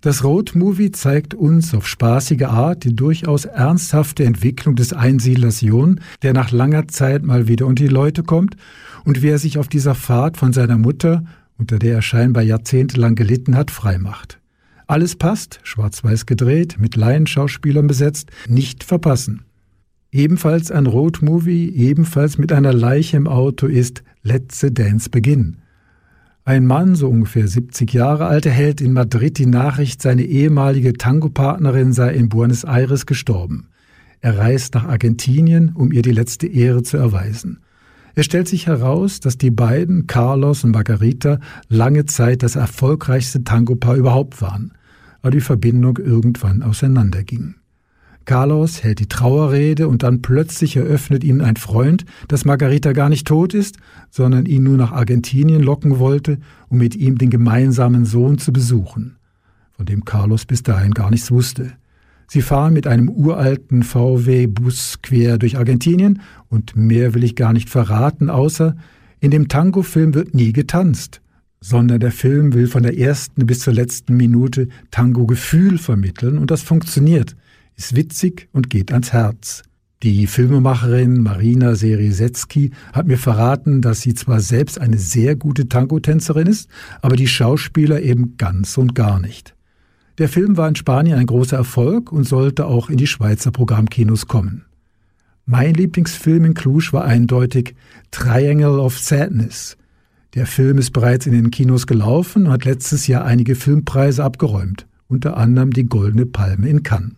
Speaker 2: Das Road Movie zeigt uns auf spaßige Art die durchaus ernsthafte Entwicklung des Einsiedlers Jon, der nach langer Zeit mal wieder unter die Leute kommt und wie er sich auf dieser Fahrt von seiner Mutter, unter der er scheinbar jahrzehntelang gelitten hat, freimacht. Alles passt, schwarz-weiß gedreht, mit Laienschauspielern besetzt, nicht verpassen. Ebenfalls ein Road Movie, ebenfalls mit einer Leiche im Auto ist Let's the Dance Begin. Ein Mann, so ungefähr 70 Jahre alt, erhält in Madrid die Nachricht, seine ehemalige Tango-Partnerin sei in Buenos Aires gestorben. Er reist nach Argentinien, um ihr die letzte Ehre zu erweisen. Es stellt sich heraus, dass die beiden, Carlos und Margarita, lange Zeit das erfolgreichste Tango-Paar überhaupt waren, aber die Verbindung irgendwann auseinanderging. Carlos hält die Trauerrede und dann plötzlich eröffnet ihnen ein Freund, dass Margarita gar nicht tot ist, sondern ihn nur nach Argentinien locken wollte, um mit ihm den gemeinsamen Sohn zu besuchen, von dem Carlos bis dahin gar nichts wusste. Sie fahren mit einem uralten VW-Bus quer durch Argentinien und mehr will ich gar nicht verraten, außer in dem Tango-Film wird nie getanzt, sondern der Film will von der ersten bis zur letzten Minute Tango-Gefühl vermitteln und das funktioniert ist witzig und geht ans Herz. Die Filmemacherin Marina Serisetzky hat mir verraten, dass sie zwar selbst eine sehr gute Tango-Tänzerin ist, aber die Schauspieler eben ganz und gar nicht. Der Film war in Spanien ein großer Erfolg und sollte auch in die Schweizer Programmkinos kommen. Mein Lieblingsfilm in Cluj war eindeutig Triangle of Sadness. Der Film ist bereits in den Kinos gelaufen und hat letztes Jahr einige Filmpreise abgeräumt, unter anderem die Goldene Palme in Cannes.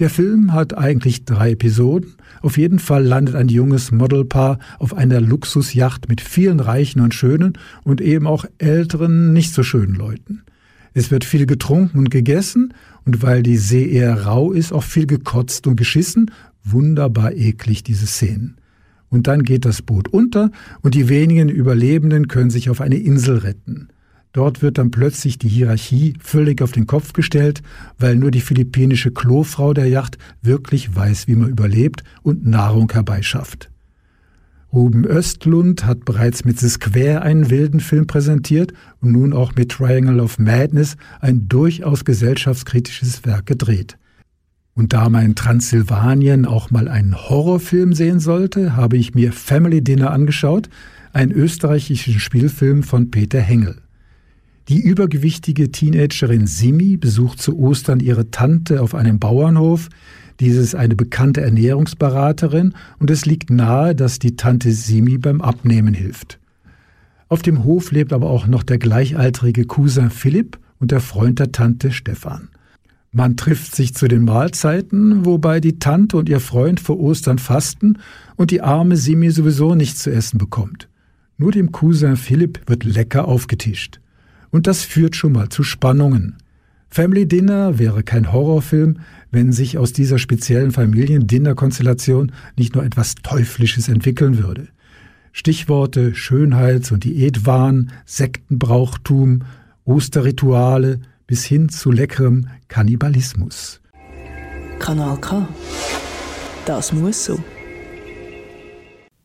Speaker 2: Der Film hat eigentlich drei Episoden. Auf jeden Fall landet ein junges Modelpaar auf einer Luxusjacht mit vielen reichen und schönen und eben auch älteren, nicht so schönen Leuten. Es wird viel getrunken und gegessen und weil die See eher rau ist, auch viel gekotzt und geschissen. Wunderbar eklig, diese Szenen. Und dann geht das Boot unter und die wenigen Überlebenden können sich auf eine Insel retten. Dort wird dann plötzlich die Hierarchie völlig auf den Kopf gestellt, weil nur die philippinische Klofrau der Yacht wirklich weiß, wie man überlebt und Nahrung herbeischafft. Ruben Östlund hat bereits mit The Square einen wilden Film präsentiert und nun auch mit Triangle of Madness ein durchaus gesellschaftskritisches Werk gedreht. Und da man Transsilvanien auch mal einen Horrorfilm sehen sollte, habe ich mir Family Dinner angeschaut, einen österreichischen Spielfilm von Peter Hengel. Die übergewichtige Teenagerin Simi besucht zu Ostern ihre Tante auf einem Bauernhof. Diese ist eine bekannte Ernährungsberaterin und es liegt nahe, dass die Tante Simi beim Abnehmen hilft. Auf dem Hof lebt aber auch noch der gleichaltrige Cousin Philipp und der Freund der Tante Stefan. Man trifft sich zu den Mahlzeiten, wobei die Tante und ihr Freund vor Ostern fasten und die arme Simi sowieso nichts zu essen bekommt. Nur dem Cousin Philipp wird lecker aufgetischt. Und das führt schon mal zu Spannungen. Family Dinner wäre kein Horrorfilm, wenn sich aus dieser speziellen Familien-Dinner-Konstellation nicht nur etwas Teuflisches entwickeln würde. Stichworte Schönheits- und Diätwahn, Sektenbrauchtum, Osterrituale, bis hin zu leckerem Kannibalismus.
Speaker 1: Kanal K. Das muss so.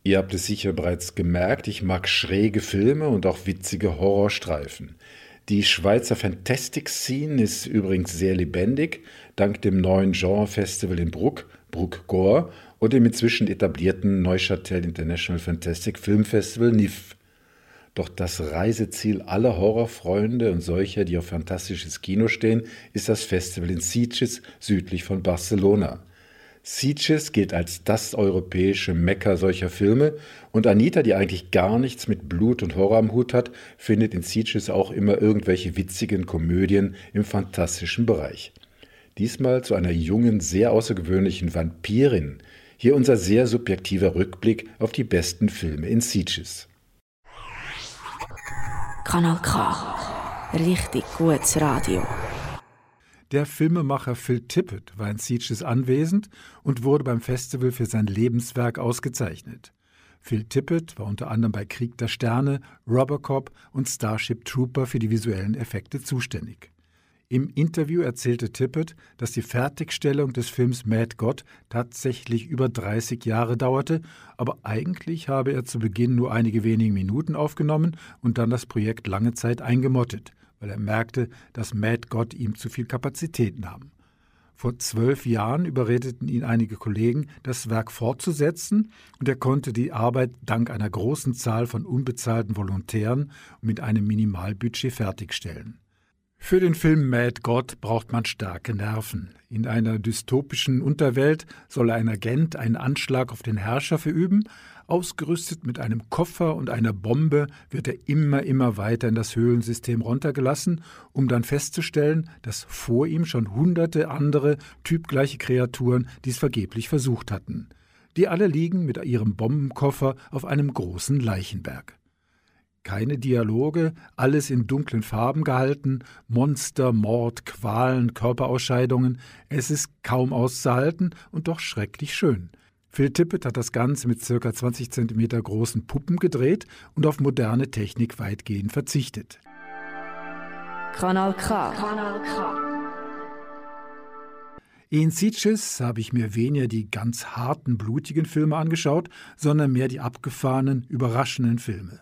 Speaker 6: Ihr habt es sicher bereits gemerkt, ich mag schräge Filme und auch witzige Horrorstreifen. Die Schweizer Fantastic Scene ist übrigens sehr lebendig, dank dem neuen Genre-Festival in Bruck, Bruck Gore, und dem inzwischen etablierten Neuchâtel International Fantastic Film Festival NIF. Doch das Reiseziel aller Horrorfreunde und solcher, die auf fantastisches Kino stehen, ist das Festival in Sitges südlich von Barcelona. Sitges gilt als das europäische Mekka solcher Filme und Anita, die eigentlich gar nichts mit Blut und Horror am Hut hat, findet in Sitges auch immer irgendwelche witzigen Komödien im fantastischen Bereich. Diesmal zu einer jungen, sehr außergewöhnlichen Vampirin. Hier unser sehr subjektiver Rückblick auf die besten Filme in Sitges.
Speaker 1: Kanal K. Richtig gutes Radio.
Speaker 2: Der Filmemacher Phil Tippett war in Sieges anwesend und wurde beim Festival für sein Lebenswerk ausgezeichnet. Phil Tippett war unter anderem bei Krieg der Sterne, Robocop und Starship Trooper für die visuellen Effekte zuständig. Im Interview erzählte Tippett, dass die Fertigstellung des Films Mad God tatsächlich über 30 Jahre dauerte, aber eigentlich habe er zu Beginn nur einige wenige Minuten aufgenommen und dann das Projekt lange Zeit eingemottet, weil er merkte, dass Mad God ihm zu viel Kapazität nahm. Vor zwölf Jahren überredeten ihn einige Kollegen, das Werk fortzusetzen, und er konnte die Arbeit dank einer großen Zahl von unbezahlten Volontären mit einem Minimalbudget fertigstellen. Für den Film Mad God braucht man starke Nerven. In einer dystopischen Unterwelt soll ein Agent einen Anschlag auf den Herrscher verüben. Ausgerüstet mit einem Koffer und einer Bombe wird er immer, immer weiter in das Höhlensystem runtergelassen, um dann festzustellen, dass vor ihm schon hunderte andere typgleiche Kreaturen dies vergeblich versucht hatten. Die alle liegen mit ihrem Bombenkoffer auf einem großen Leichenberg. Keine Dialoge, alles in dunklen Farben gehalten, Monster, Mord, Qualen, Körperausscheidungen. Es ist kaum auszuhalten und doch schrecklich schön. Phil Tippett hat das Ganze mit ca. 20 cm großen Puppen gedreht und auf moderne Technik weitgehend verzichtet.
Speaker 1: Kanal K. Kanal K.
Speaker 2: In Sitges habe ich mir weniger die ganz harten, blutigen Filme angeschaut, sondern mehr die abgefahrenen, überraschenden Filme.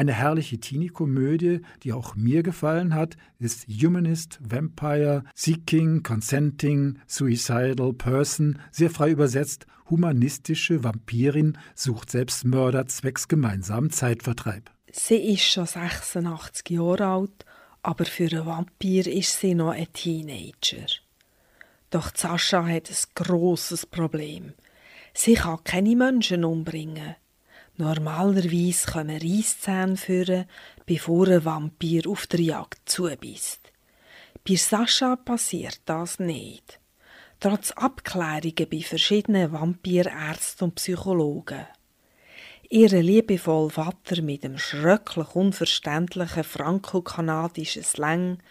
Speaker 2: Eine herrliche Teenie-Komödie, die auch mir gefallen hat, ist Humanist, Vampire, Seeking, Consenting, Suicidal Person, sehr frei übersetzt, humanistische Vampirin sucht Selbstmörder zwecks gemeinsamen Zeitvertreib.
Speaker 4: Sie ist schon 86 Jahre alt, aber für einen Vampir ist sie noch ein Teenager. Doch Sascha hat ein grosses Problem. Sie kann keine Menschen umbringen. Normalerweise kommen Reisszähne führen, bevor ein Vampir auf der Jagd zubeißt. Bei Sascha passiert das nicht. Trotz Abklärungen bei verschiedenen Vampirärzten und Psychologen. Ihr liebevoller Vater mit dem schrecklich unverständlichen franco-kanadischen Slang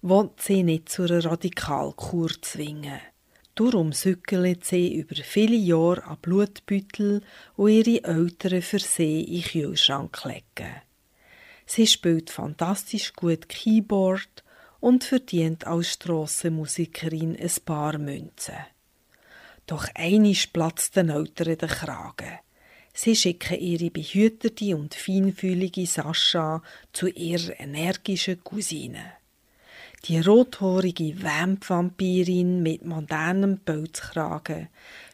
Speaker 4: will sie nicht zu einer Radikalkur zwingen. Darum sückelt sie über viele Jahre an Blutbüttel, wo ihre Eltern für sie in den Kühlschrank legen. Sie spielt fantastisch gut Keyboard und verdient als Strassenmusikerin ein paar Münzen. Doch einisch platzt den Eltern der Kragen. Sie schicken ihre behütete und feinfühlige Sascha zu ihrer energischen Cousine. Die rothorige Vampvampirin mit modernem Pelzkragen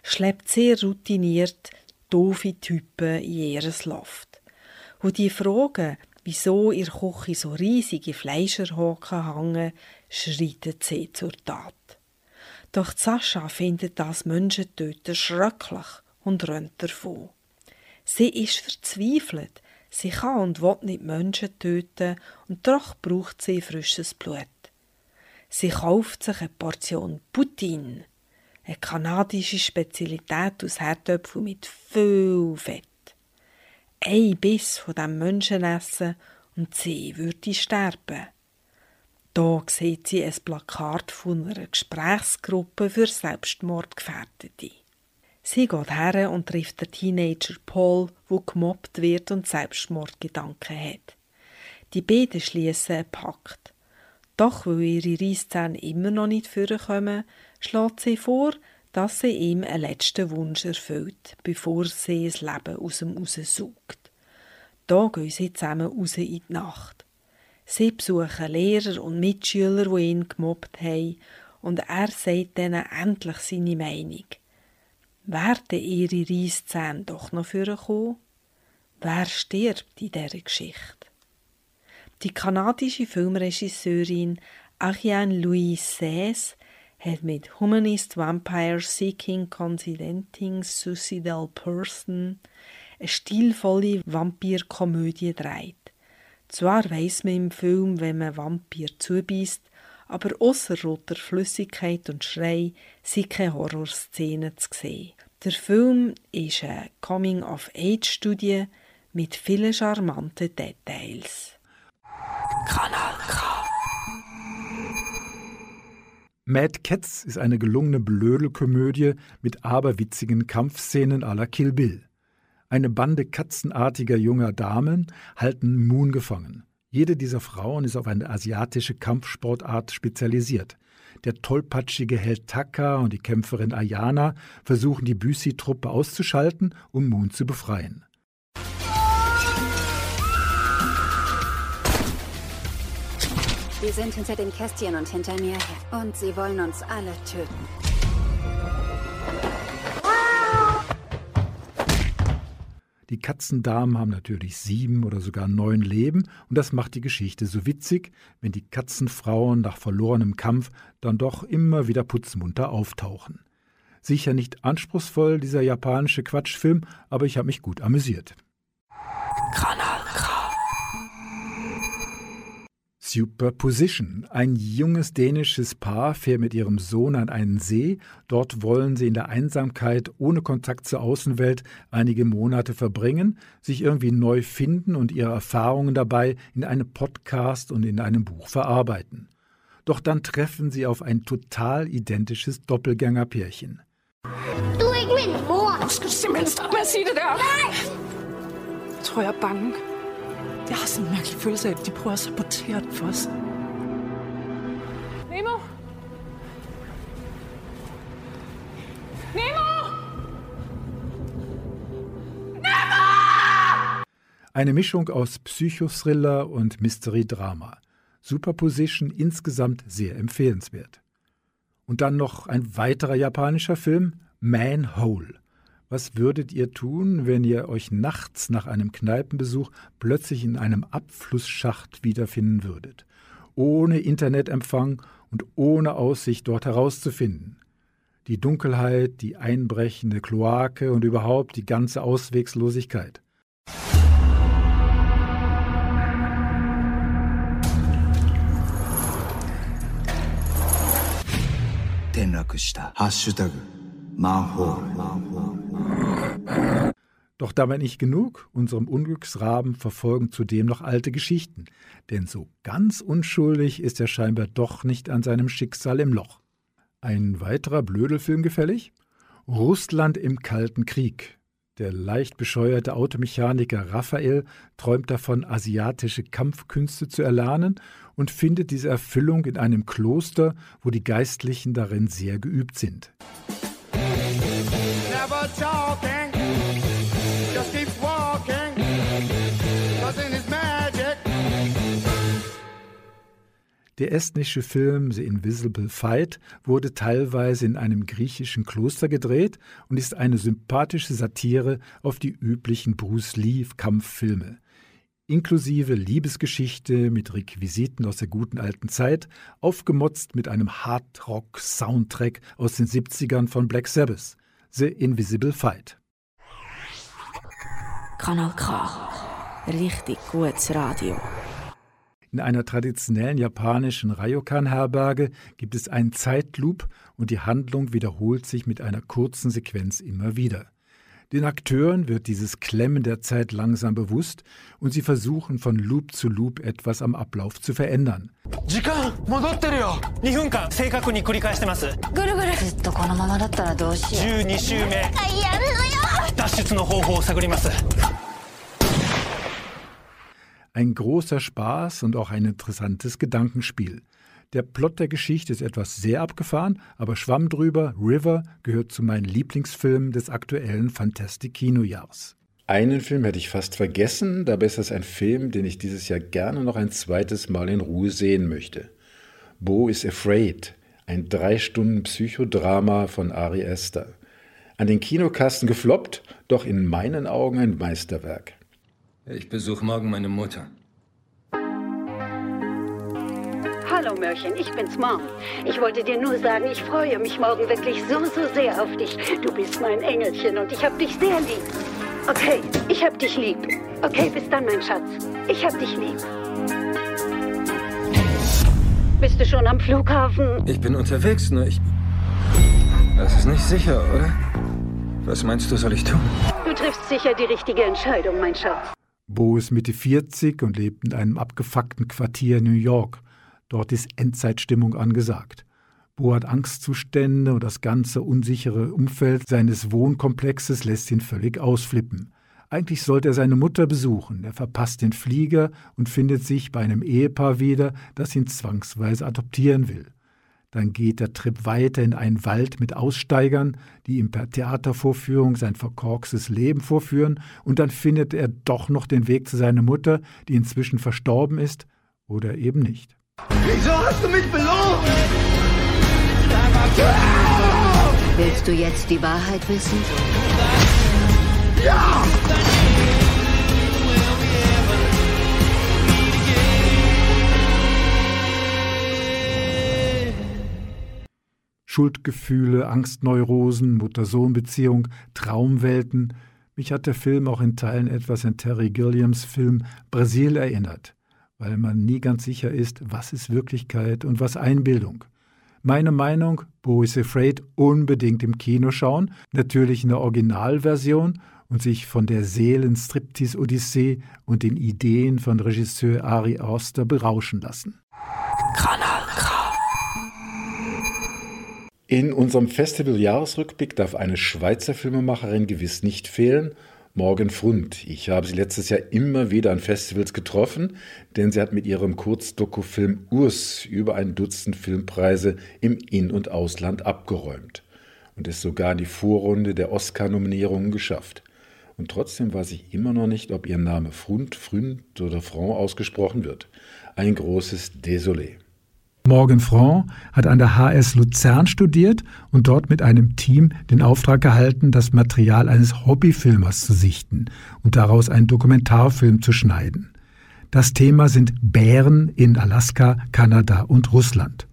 Speaker 4: schleppt sehr routiniert doofe Typen in ihr Loft. Und die Fragen, wieso ihr Küche so riesige Fleischerhaken hängen, schreitet sie zur Tat. Doch Sascha findet das Menschentöten schrecklich und rennt davon. Sie ist verzweifelt. Sie kann und will nicht Menschen töten und doch braucht sie frisches Blut. Sie kauft sich eine Portion Poutine, eine kanadische Spezialität aus Herdöpfeln mit viel Fett. Ein Biss von diesem Menschenessen und sie würde sterben. Da sieht sie ein Plakat von einer Gesprächsgruppe für Selbstmordgefährdete. Sie geht her und trifft den Teenager Paul, wo gemobbt wird und Selbstmordgedanken hat. Die beiden schließen einen Pakt. Doch weil ihre Reisszähne immer noch nicht vorkommen, schlägt sie vor, dass sie ihm einen letzten Wunsch erfüllt, bevor sie das Leben aus ihm raussaugt. Da gehen sie zusammen raus in die Nacht. Sie besuchen Lehrer und Mitschüler, die ihn gemobbt haben, und er sagt ihnen endlich seine Meinung. Werden ihre Reisszähne doch noch vorkommen? Wer stirbt in dieser Geschichte? Die kanadische Filmregisseurin Ariane Louise Says hat mit Humanist Vampire Seeking Considenting Suicidal Person eine stilvolle Vampirkomödie gedreht. Zwar weiss man im Film, wenn man Vampir zubeißt, aber außer roter Flüssigkeit und Schrei sind keine Horrorszenen zu sehen. Der Film ist eine Coming-of-Age-Studie mit vielen charmanten Details.
Speaker 1: Kanal K.
Speaker 2: Mad Cats ist eine gelungene Blödelkomödie mit aberwitzigen Kampfszenen à la Kill Bill. Eine Bande katzenartiger junger Damen halten Moon gefangen. Jede dieser Frauen ist auf eine asiatische Kampfsportart spezialisiert. Der tollpatschige Held Taka und die Kämpferin Ayana versuchen die Büsi-Truppe auszuschalten, um Moon zu befreien.
Speaker 7: Sie sind hinter dem Kästchen und hinter mir her. Und sie wollen uns alle töten.
Speaker 2: Die Katzendamen haben natürlich sieben oder sogar neun Leben und das macht die Geschichte so witzig, wenn die Katzenfrauen nach verlorenem Kampf dann doch immer wieder putzmunter auftauchen. Sicher nicht anspruchsvoll, dieser japanische Quatschfilm, aber ich habe mich gut amüsiert.
Speaker 1: Kanal
Speaker 2: Superposition. Ein junges dänisches Paar fährt mit ihrem Sohn an einen See. Dort wollen sie in der Einsamkeit ohne Kontakt zur Außenwelt einige Monate verbringen, sich irgendwie neu finden und ihre Erfahrungen dabei in einem Podcast und in einem Buch verarbeiten. Doch dann treffen sie auf ein total identisches Doppelgängerpärchen.
Speaker 8: Du ikke min mor.
Speaker 9: Du skal simpelthen stoppe med at sige det der. Tror, jeg er bange. Jeg har sådan en mærkelig følelse af, at de prøver at sabotere det for os. Nemo! Nemo!
Speaker 2: Eine Mischung aus Psychothriller und Mystery-Drama. Superposition insgesamt sehr empfehlenswert. Und dann noch ein weiterer japanischer Film, Manhole. Was würdet ihr tun, wenn ihr euch nachts nach einem Kneipenbesuch plötzlich in einem Abflussschacht wiederfinden würdet? Ohne Internetempfang und ohne Aussicht dort herauszufinden. Die Dunkelheit, die einbrechende Kloake und überhaupt die ganze Auswegslosigkeit. Doch dabei nicht genug, unserem Unglücksraben verfolgen zudem noch alte Geschichten, denn so ganz unschuldig ist er scheinbar doch nicht an seinem Schicksal im Loch. Ein weiterer Blödelfilm gefällig? Russland im Kalten Krieg. Der leicht bescheuerte Automechaniker Raphael träumt davon, asiatische Kampfkünste zu erlernen und findet diese Erfüllung in einem Kloster, wo die Geistlichen darin sehr geübt sind. Never talking, just keep walking, cause in his magic. Der estnische Film The Invisible Fight wurde teilweise in einem griechischen Kloster gedreht und ist eine sympathische Satire auf die üblichen Bruce Lee-Kampffilme. Inklusive Liebesgeschichte mit Requisiten aus der guten alten Zeit, aufgemotzt mit einem Hardrock-Soundtrack aus den 70ern von Black Sabbath. The Invisible Fight.
Speaker 1: Kanal K. Richtig gutes Radio.
Speaker 2: In einer traditionellen japanischen Ryokan-Herberge gibt es einen Zeitloop und die Handlung wiederholt sich mit einer kurzen Sequenz immer wieder. Den Akteuren wird dieses Klemmen der Zeit langsam bewusst und sie versuchen von Loop zu Loop etwas am Ablauf zu verändern. Ein großer Spaß und auch ein interessantes Gedankenspiel. Der Plot der Geschichte ist etwas sehr abgefahren, aber Schwamm drüber, River gehört zu meinen Lieblingsfilmen des aktuellen Fantastic-Kinojahrs.
Speaker 10: Einen Film hätte ich fast vergessen, dabei ist das ein Film, den ich dieses Jahr gerne noch ein zweites Mal in Ruhe sehen möchte. Bo is Afraid, ein drei Stunden Psychodrama von Ari Esther. An den Kinokasten gefloppt, doch in meinen Augen ein Meisterwerk.
Speaker 11: Ich besuche morgen meine Mutter.
Speaker 12: Hallo Mörchen, ich bin's Mom. Ich wollte dir nur sagen, ich freue mich morgen wirklich so, so sehr auf dich. Du bist mein Engelchen und ich hab dich sehr lieb. Okay, ich hab dich lieb. Okay, bis dann, mein Schatz. Ich hab dich lieb. Bist du schon am Flughafen?
Speaker 11: Ich bin unterwegs, nur ich. Das ist nicht sicher, oder? Was meinst du, soll ich tun?
Speaker 12: Du triffst sicher die richtige Entscheidung, mein Schatz.
Speaker 2: Bo ist Mitte 40 und lebt in einem abgefuckten Quartier in New York. Dort ist Endzeitstimmung angesagt. Bo hat Angstzustände und das ganze unsichere Umfeld seines Wohnkomplexes lässt ihn völlig ausflippen. Eigentlich sollte er seine Mutter besuchen. Er verpasst den Flieger und findet sich bei einem Ehepaar wieder, das ihn zwangsweise adoptieren will. Dann geht der Trip weiter in einen Wald mit Aussteigern, die ihm per Theatervorführung sein verkorkstes Leben vorführen, und dann findet er doch noch den Weg zu seiner Mutter, die inzwischen verstorben ist, oder eben nicht.
Speaker 13: Wieso hast du mich belogen?
Speaker 14: Willst du jetzt die Wahrheit wissen?
Speaker 13: Ja!
Speaker 2: Schuldgefühle, Angstneurosen, Mutter-Sohn-Beziehung, Traumwelten. Mich hat der Film auch in Teilen etwas an Terry Gilliams Film Brasil erinnert, weil man nie ganz sicher ist, was ist Wirklichkeit und was Einbildung. Meine Meinung, Bo is Afraid unbedingt im Kino schauen, natürlich in der Originalversion und sich von der Seelenstriptease-Odyssee und den Ideen von Regisseur Ari Auster berauschen lassen.
Speaker 10: In unserem Festival-Jahresrückblick darf eine Schweizer Filmemacherin gewiss nicht fehlen, Morgan Frund. Ich habe sie letztes Jahr immer wieder an Festivals getroffen, denn sie hat mit ihrem Kurzdokufilm Urs über ein Dutzend Filmpreise im In- und Ausland abgeräumt und es sogar in die Vorrunde der Oscar-Nominierungen geschafft. Und trotzdem weiß ich immer noch nicht, ob ihr Name Frund, Fründ oder Franc ausgesprochen wird. Ein großes Désolé.
Speaker 2: Morgan Franc hat an der HS Luzern studiert und dort mit einem Team den Auftrag gehalten, das Material eines Hobbyfilmers zu sichten und daraus einen Dokumentarfilm zu schneiden. Das Thema sind Bären in Alaska, Kanada und Russland.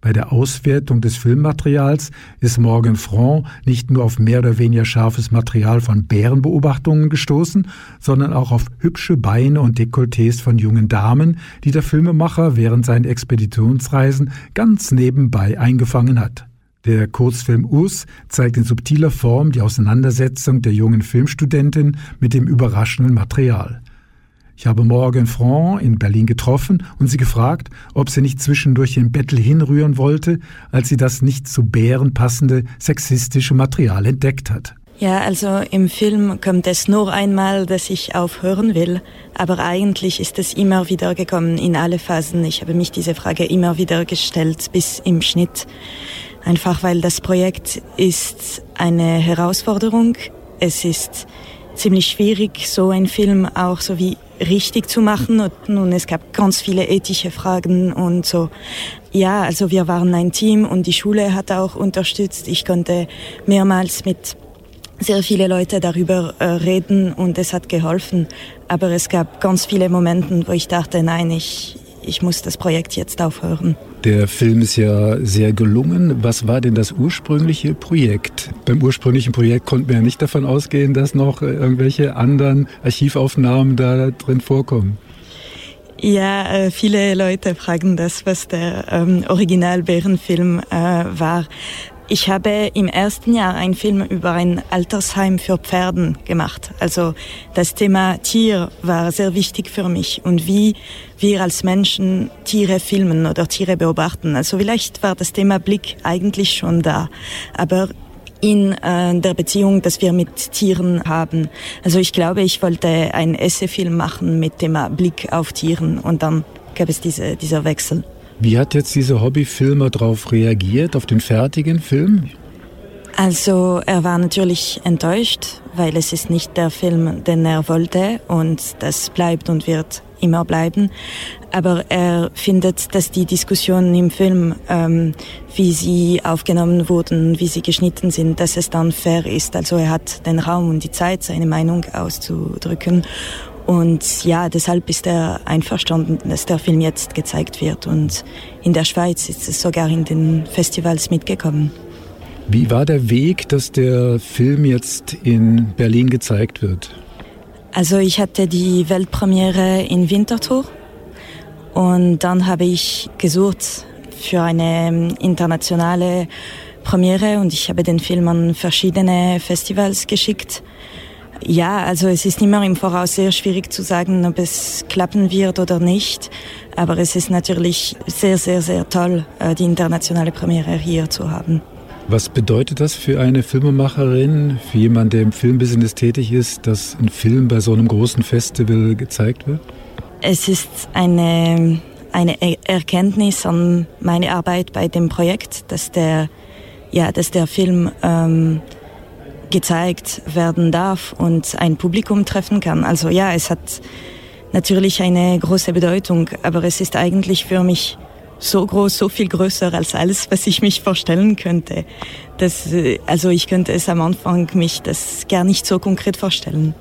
Speaker 2: Bei der Auswertung des Filmmaterials ist Morgan Franc nicht nur auf mehr oder weniger scharfes Material von Bärenbeobachtungen gestoßen, sondern auch auf hübsche Beine und Dekolletés von jungen Damen, die der Filmemacher während seinen Expeditionsreisen ganz nebenbei eingefangen hat. Der Kurzfilm Urs zeigt in subtiler Form die Auseinandersetzung der jungen Filmstudentin mit dem überraschenden Material. Ich habe Morgan Franc in Berlin getroffen und sie gefragt, ob sie nicht zwischendurch den Bettel hinrühren wollte, als sie das nicht zu Bären passende sexistische Material entdeckt hat.
Speaker 15: Ja, also im Film kommt es nur einmal, dass ich aufhören will, aber eigentlich ist es immer wieder gekommen in alle Phasen. Ich habe mich diese Frage immer wieder gestellt bis im Schnitt. Einfach weil das Projekt ist eine Herausforderung. Es ist ziemlich schwierig, so einen Film auch so wie richtig zu machen. Und nun, es gab ganz viele ethische Fragen und so. Ja, also wir waren ein Team und die Schule hat auch unterstützt. Ich konnte mehrmals mit sehr viele Leute darüber äh, reden und es hat geholfen. Aber es gab ganz viele Momente, wo ich dachte, nein, ich, ich muss das Projekt jetzt aufhören.
Speaker 16: Der Film ist ja sehr gelungen. Was war denn das ursprüngliche Projekt? Beim ursprünglichen Projekt konnten wir ja nicht davon ausgehen, dass noch irgendwelche anderen Archivaufnahmen da drin vorkommen.
Speaker 15: Ja, äh, viele Leute fragen das, was der ähm, Original-Bärenfilm äh, war. Ich habe im ersten Jahr einen Film über ein Altersheim für Pferden gemacht. Also das Thema Tier war sehr wichtig für mich und wie wir als Menschen Tiere filmen oder Tiere beobachten. Also vielleicht war das Thema Blick eigentlich schon da, aber in äh, der Beziehung, dass wir mit Tieren haben. Also ich glaube, ich wollte einen Essayfilm machen mit dem Blick auf Tieren und dann gab es diese, dieser Wechsel.
Speaker 16: Wie hat jetzt dieser Hobbyfilmer darauf reagiert, auf den fertigen Film?
Speaker 15: Also er war natürlich enttäuscht, weil es ist nicht der Film, den er wollte und das bleibt und wird immer bleiben. Aber er findet, dass die Diskussionen im Film, ähm, wie sie aufgenommen wurden, wie sie geschnitten sind, dass es dann fair ist. Also er hat den Raum und die Zeit, seine Meinung auszudrücken. Und ja, deshalb ist er einverstanden, dass der Film jetzt gezeigt wird. Und in der Schweiz ist es sogar in den Festivals mitgekommen.
Speaker 16: Wie war der Weg, dass der Film jetzt in Berlin gezeigt wird?
Speaker 15: Also ich hatte die Weltpremiere in Winterthur und dann habe ich gesucht für eine internationale Premiere und ich habe den Film an verschiedene Festivals geschickt. Ja, also es ist immer im Voraus sehr schwierig zu sagen, ob es klappen wird oder nicht. Aber es ist natürlich sehr, sehr, sehr toll, äh, die internationale Premiere hier zu haben.
Speaker 16: Was bedeutet das für eine Filmemacherin, für jemanden, der im Filmbusiness tätig ist, dass ein Film bei so einem großen Festival gezeigt wird?
Speaker 15: Es ist eine, eine Erkenntnis an meine Arbeit bei dem Projekt, dass der, ja, dass der Film ähm, gezeigt werden darf und ein Publikum treffen kann. Also ja, es hat natürlich eine große Bedeutung, aber es ist eigentlich für mich so groß, so viel größer als alles, was ich mich vorstellen könnte. Das, äh, also ich könnte es am Anfang mich das gar nicht so konkret vorstellen.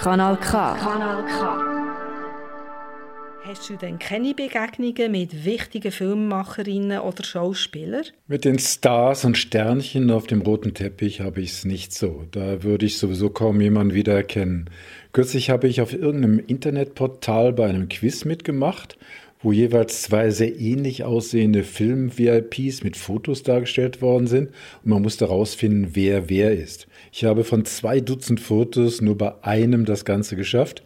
Speaker 1: Kanal K.
Speaker 4: Kanal K. Hast du denn keine Begegnungen mit wichtigen Filmemacherinnen oder Schauspielern?
Speaker 2: Mit den Stars und Sternchen auf dem roten Teppich habe ich es nicht so. Da würde ich sowieso kaum jemanden wiedererkennen. Kürzlich habe ich auf irgendeinem Internetportal bei einem Quiz mitgemacht, wo jeweils zwei sehr ähnlich aussehende Film-VIPs mit Fotos dargestellt worden sind und man musste herausfinden, wer wer ist. Ich habe von zwei Dutzend Fotos nur bei einem das Ganze geschafft.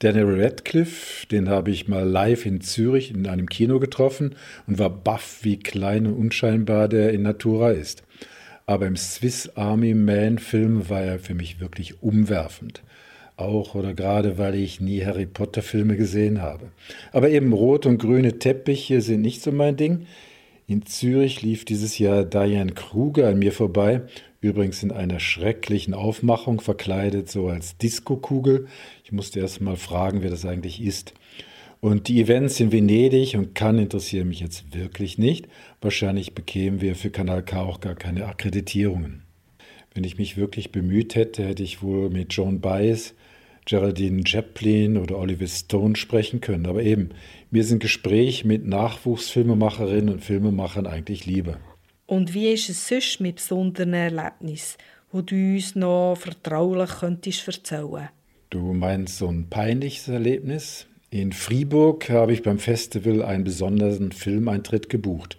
Speaker 2: Daniel Radcliffe, den habe ich mal live in Zürich in einem Kino getroffen und war baff, wie klein und unscheinbar der in Natura ist. Aber im Swiss Army Man Film war er für mich wirklich umwerfend. Auch oder gerade, weil ich nie Harry Potter Filme gesehen habe. Aber eben rot und grüne Teppiche sind nicht so mein Ding. In Zürich lief dieses Jahr Diane Kruger an mir vorbei Übrigens in einer schrecklichen Aufmachung, verkleidet so als Diskokugel. Ich musste erst mal fragen, wer das eigentlich ist. Und die Events in Venedig und Cannes interessieren mich jetzt wirklich nicht. Wahrscheinlich bekämen wir für Kanal K auch gar keine Akkreditierungen. Wenn ich mich wirklich bemüht hätte, hätte ich wohl mit Joan Baez, Geraldine Chaplin oder Oliver Stone sprechen können. Aber eben, mir sind Gespräche mit Nachwuchsfilmemacherinnen und Filmemachern eigentlich lieber.
Speaker 4: Und wie ist es sonst mit besonderen Erlebnissen, wo du uns noch vertraulich könntest erzählen
Speaker 2: Du meinst so ein peinliches Erlebnis? In Fribourg habe ich beim Festival einen besonderen Filmeintritt gebucht.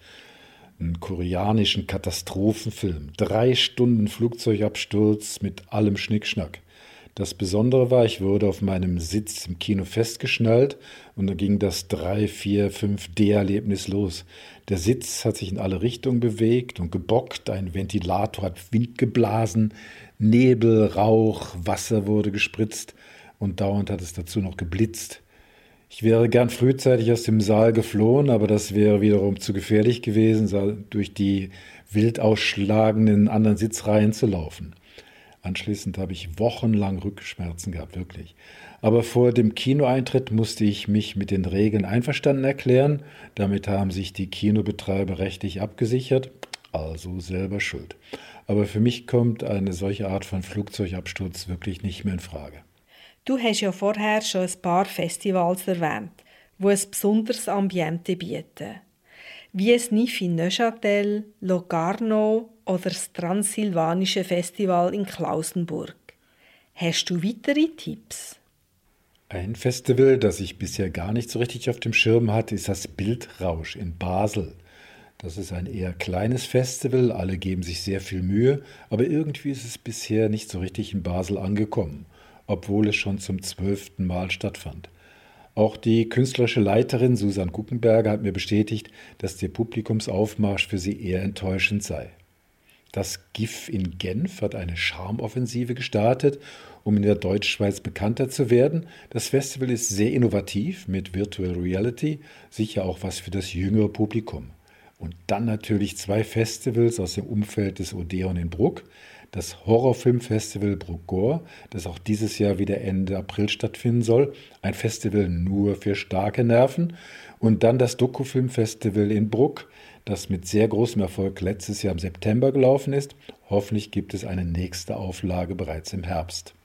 Speaker 2: Einen koreanischen Katastrophenfilm. Drei Stunden Flugzeugabsturz mit allem Schnickschnack. Das Besondere war, ich wurde auf meinem Sitz im Kino festgeschnallt und dann ging das 3, 4, 5D-Erlebnis los. Der Sitz hat sich in alle Richtungen bewegt und gebockt, ein Ventilator hat Wind geblasen, Nebel, Rauch, Wasser wurde gespritzt und dauernd hat es dazu noch geblitzt. Ich wäre gern frühzeitig aus dem Saal geflohen, aber das wäre wiederum zu gefährlich gewesen, durch die wild ausschlagenden anderen Sitzreihen zu laufen. Anschließend habe ich wochenlang Rückenschmerzen gehabt, wirklich. Aber vor dem Kinoeintritt musste ich mich mit den Regeln einverstanden erklären. Damit haben sich die Kinobetreiber rechtlich abgesichert, also selber schuld. Aber für mich kommt eine solche Art von Flugzeugabsturz wirklich nicht mehr in Frage.
Speaker 4: Du hast ja vorher schon ein paar Festivals erwähnt, wo ein besonderes Ambiente bieten. Wie es Nifi Neuchâtel, Locarno oder das Transsilvanische Festival in Klausenburg. Hast du weitere Tipps?
Speaker 2: Ein Festival, das ich bisher gar nicht so richtig auf dem Schirm hatte, ist das Bildrausch in Basel. Das ist ein eher kleines Festival, alle geben sich sehr viel Mühe, aber irgendwie ist es bisher nicht so richtig in Basel angekommen obwohl es schon zum zwölften Mal stattfand. Auch die künstlerische Leiterin Susan Guckenberger hat mir bestätigt, dass der Publikumsaufmarsch für sie eher enttäuschend sei. Das GIF in Genf hat eine Charmoffensive gestartet, um in der Deutschschweiz bekannter zu werden. Das Festival ist sehr innovativ mit Virtual Reality, sicher auch was für das jüngere Publikum. Und dann natürlich zwei Festivals aus dem Umfeld des Odeon in Bruck, das Horrorfilmfestival Bruckgor, das auch dieses Jahr wieder Ende April stattfinden soll. Ein Festival nur für starke Nerven. Und dann das Dokufilmfestival in Bruck, das mit sehr großem Erfolg letztes Jahr im September gelaufen ist. Hoffentlich gibt es eine nächste Auflage bereits im Herbst.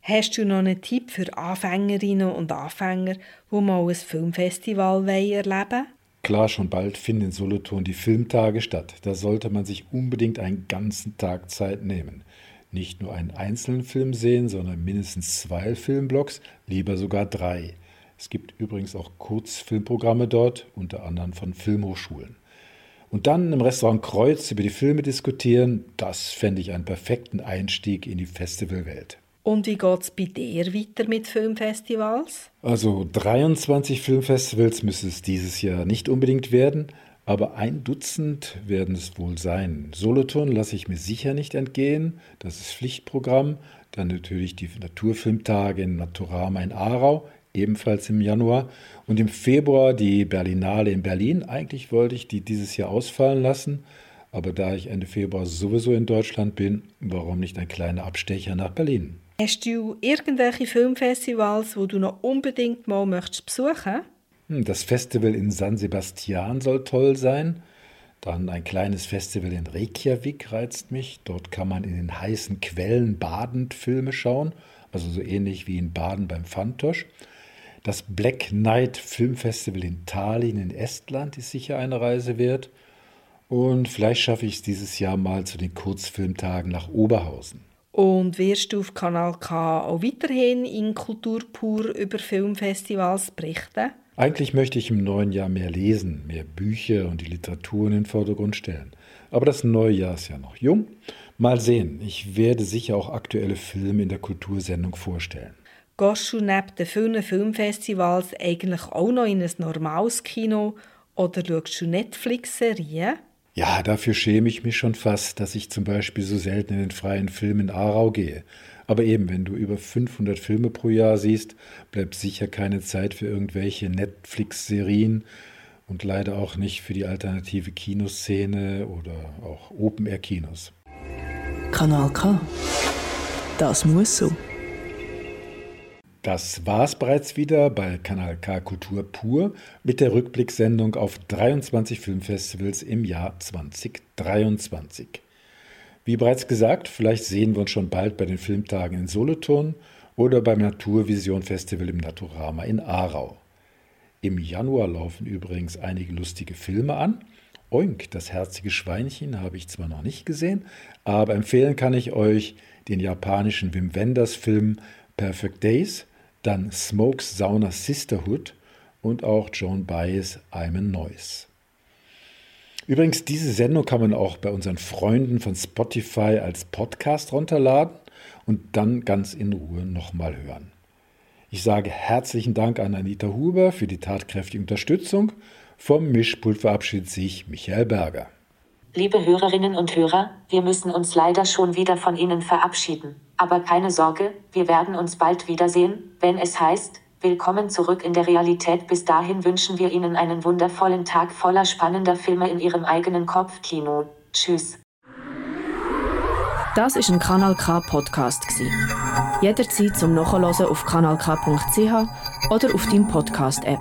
Speaker 4: Hast du noch einen Tipp für Anfängerinnen und Anfänger, wo mal ein Filmfestival erleben wollen?
Speaker 2: Klar, schon bald finden in Solothurn die Filmtage statt. Da sollte man sich unbedingt einen ganzen Tag Zeit nehmen. Nicht nur einen einzelnen Film sehen, sondern mindestens zwei Filmblocks, lieber sogar drei. Es gibt übrigens auch Kurzfilmprogramme dort, unter anderem von Filmhochschulen. Und dann im Restaurant Kreuz über die Filme diskutieren, das fände ich einen perfekten Einstieg in die Festivalwelt.
Speaker 4: Und wie geht es bei dir weiter mit Filmfestivals?
Speaker 2: Also 23 Filmfestivals müssen es dieses Jahr nicht unbedingt werden, aber ein Dutzend werden es wohl sein. Solothurn lasse ich mir sicher nicht entgehen, das ist Pflichtprogramm. Dann natürlich die Naturfilmtage in Naturama in Aarau, ebenfalls im Januar. Und im Februar die Berlinale in Berlin. Eigentlich wollte ich die dieses Jahr ausfallen lassen, aber da ich Ende Februar sowieso in Deutschland bin, warum nicht ein kleiner Abstecher nach Berlin?
Speaker 4: Hast du irgendwelche Filmfestivals, wo du noch unbedingt mal möchtest besuchen?
Speaker 2: Hm, das Festival in San Sebastian soll toll sein. Dann ein kleines Festival in Reykjavik reizt mich. Dort kann man in den heißen Quellen badend Filme schauen, also so ähnlich wie in Baden beim Fantosch. Das Black Knight Filmfestival in Tallinn in Estland ist sicher eine Reise wert. Und vielleicht schaffe ich es dieses Jahr mal zu den Kurzfilmtagen nach Oberhausen.
Speaker 4: Und wirst du auf Kanal K auch weiterhin in Kultur pur über Filmfestivals berichten?
Speaker 2: Eigentlich möchte ich im neuen Jahr mehr lesen, mehr Bücher und die Literatur in den Vordergrund stellen. Aber das neue Jahr ist ja noch jung. Mal sehen, ich werde sicher auch aktuelle Filme in der Kultursendung vorstellen.
Speaker 4: Gehst du neben den vielen Filmfestivals eigentlich auch noch in ein normales Kino oder schaust du Netflix-Serien?
Speaker 2: Ja, dafür schäme ich mich schon fast, dass ich zum Beispiel so selten in den freien Film in Aarau gehe. Aber eben, wenn du über 500 Filme pro Jahr siehst, bleibt sicher keine Zeit für irgendwelche Netflix-Serien und leider auch nicht für die alternative Kinoszene oder auch Open-Air-Kinos.
Speaker 1: Kanal K. Das muss so.
Speaker 2: Das war's bereits wieder bei Kanal K Kultur pur mit der Rückblicksendung auf 23 Filmfestivals im Jahr 2023. Wie bereits gesagt, vielleicht sehen wir uns schon bald bei den Filmtagen in Solothurn oder beim Naturvision Festival im Naturama in Aarau. Im Januar laufen übrigens einige lustige Filme an. Oink, das herzige Schweinchen habe ich zwar noch nicht gesehen, aber empfehlen kann ich euch den japanischen Wim Wenders Film Perfect Days dann Smokes Sauna Sisterhood und auch Joan Baez I'm a Noise. Übrigens, diese Sendung kann man auch bei unseren Freunden von Spotify als Podcast runterladen und dann ganz in Ruhe nochmal hören. Ich sage herzlichen Dank an Anita Huber für die tatkräftige Unterstützung. Vom Mischpult verabschiedet sich Michael Berger.
Speaker 3: Liebe Hörerinnen und Hörer, wir müssen uns leider schon wieder von Ihnen verabschieden. Aber keine Sorge, wir werden uns bald wiedersehen, wenn es heißt, Willkommen zurück in der Realität. Bis dahin wünschen wir Ihnen einen wundervollen Tag voller spannender Filme in Ihrem eigenen Kopfkino. Tschüss.
Speaker 1: Das ist ein Kanal K Podcast Jederzeit zum Nachhören auf kanalk.ch oder auf deinem Podcast App.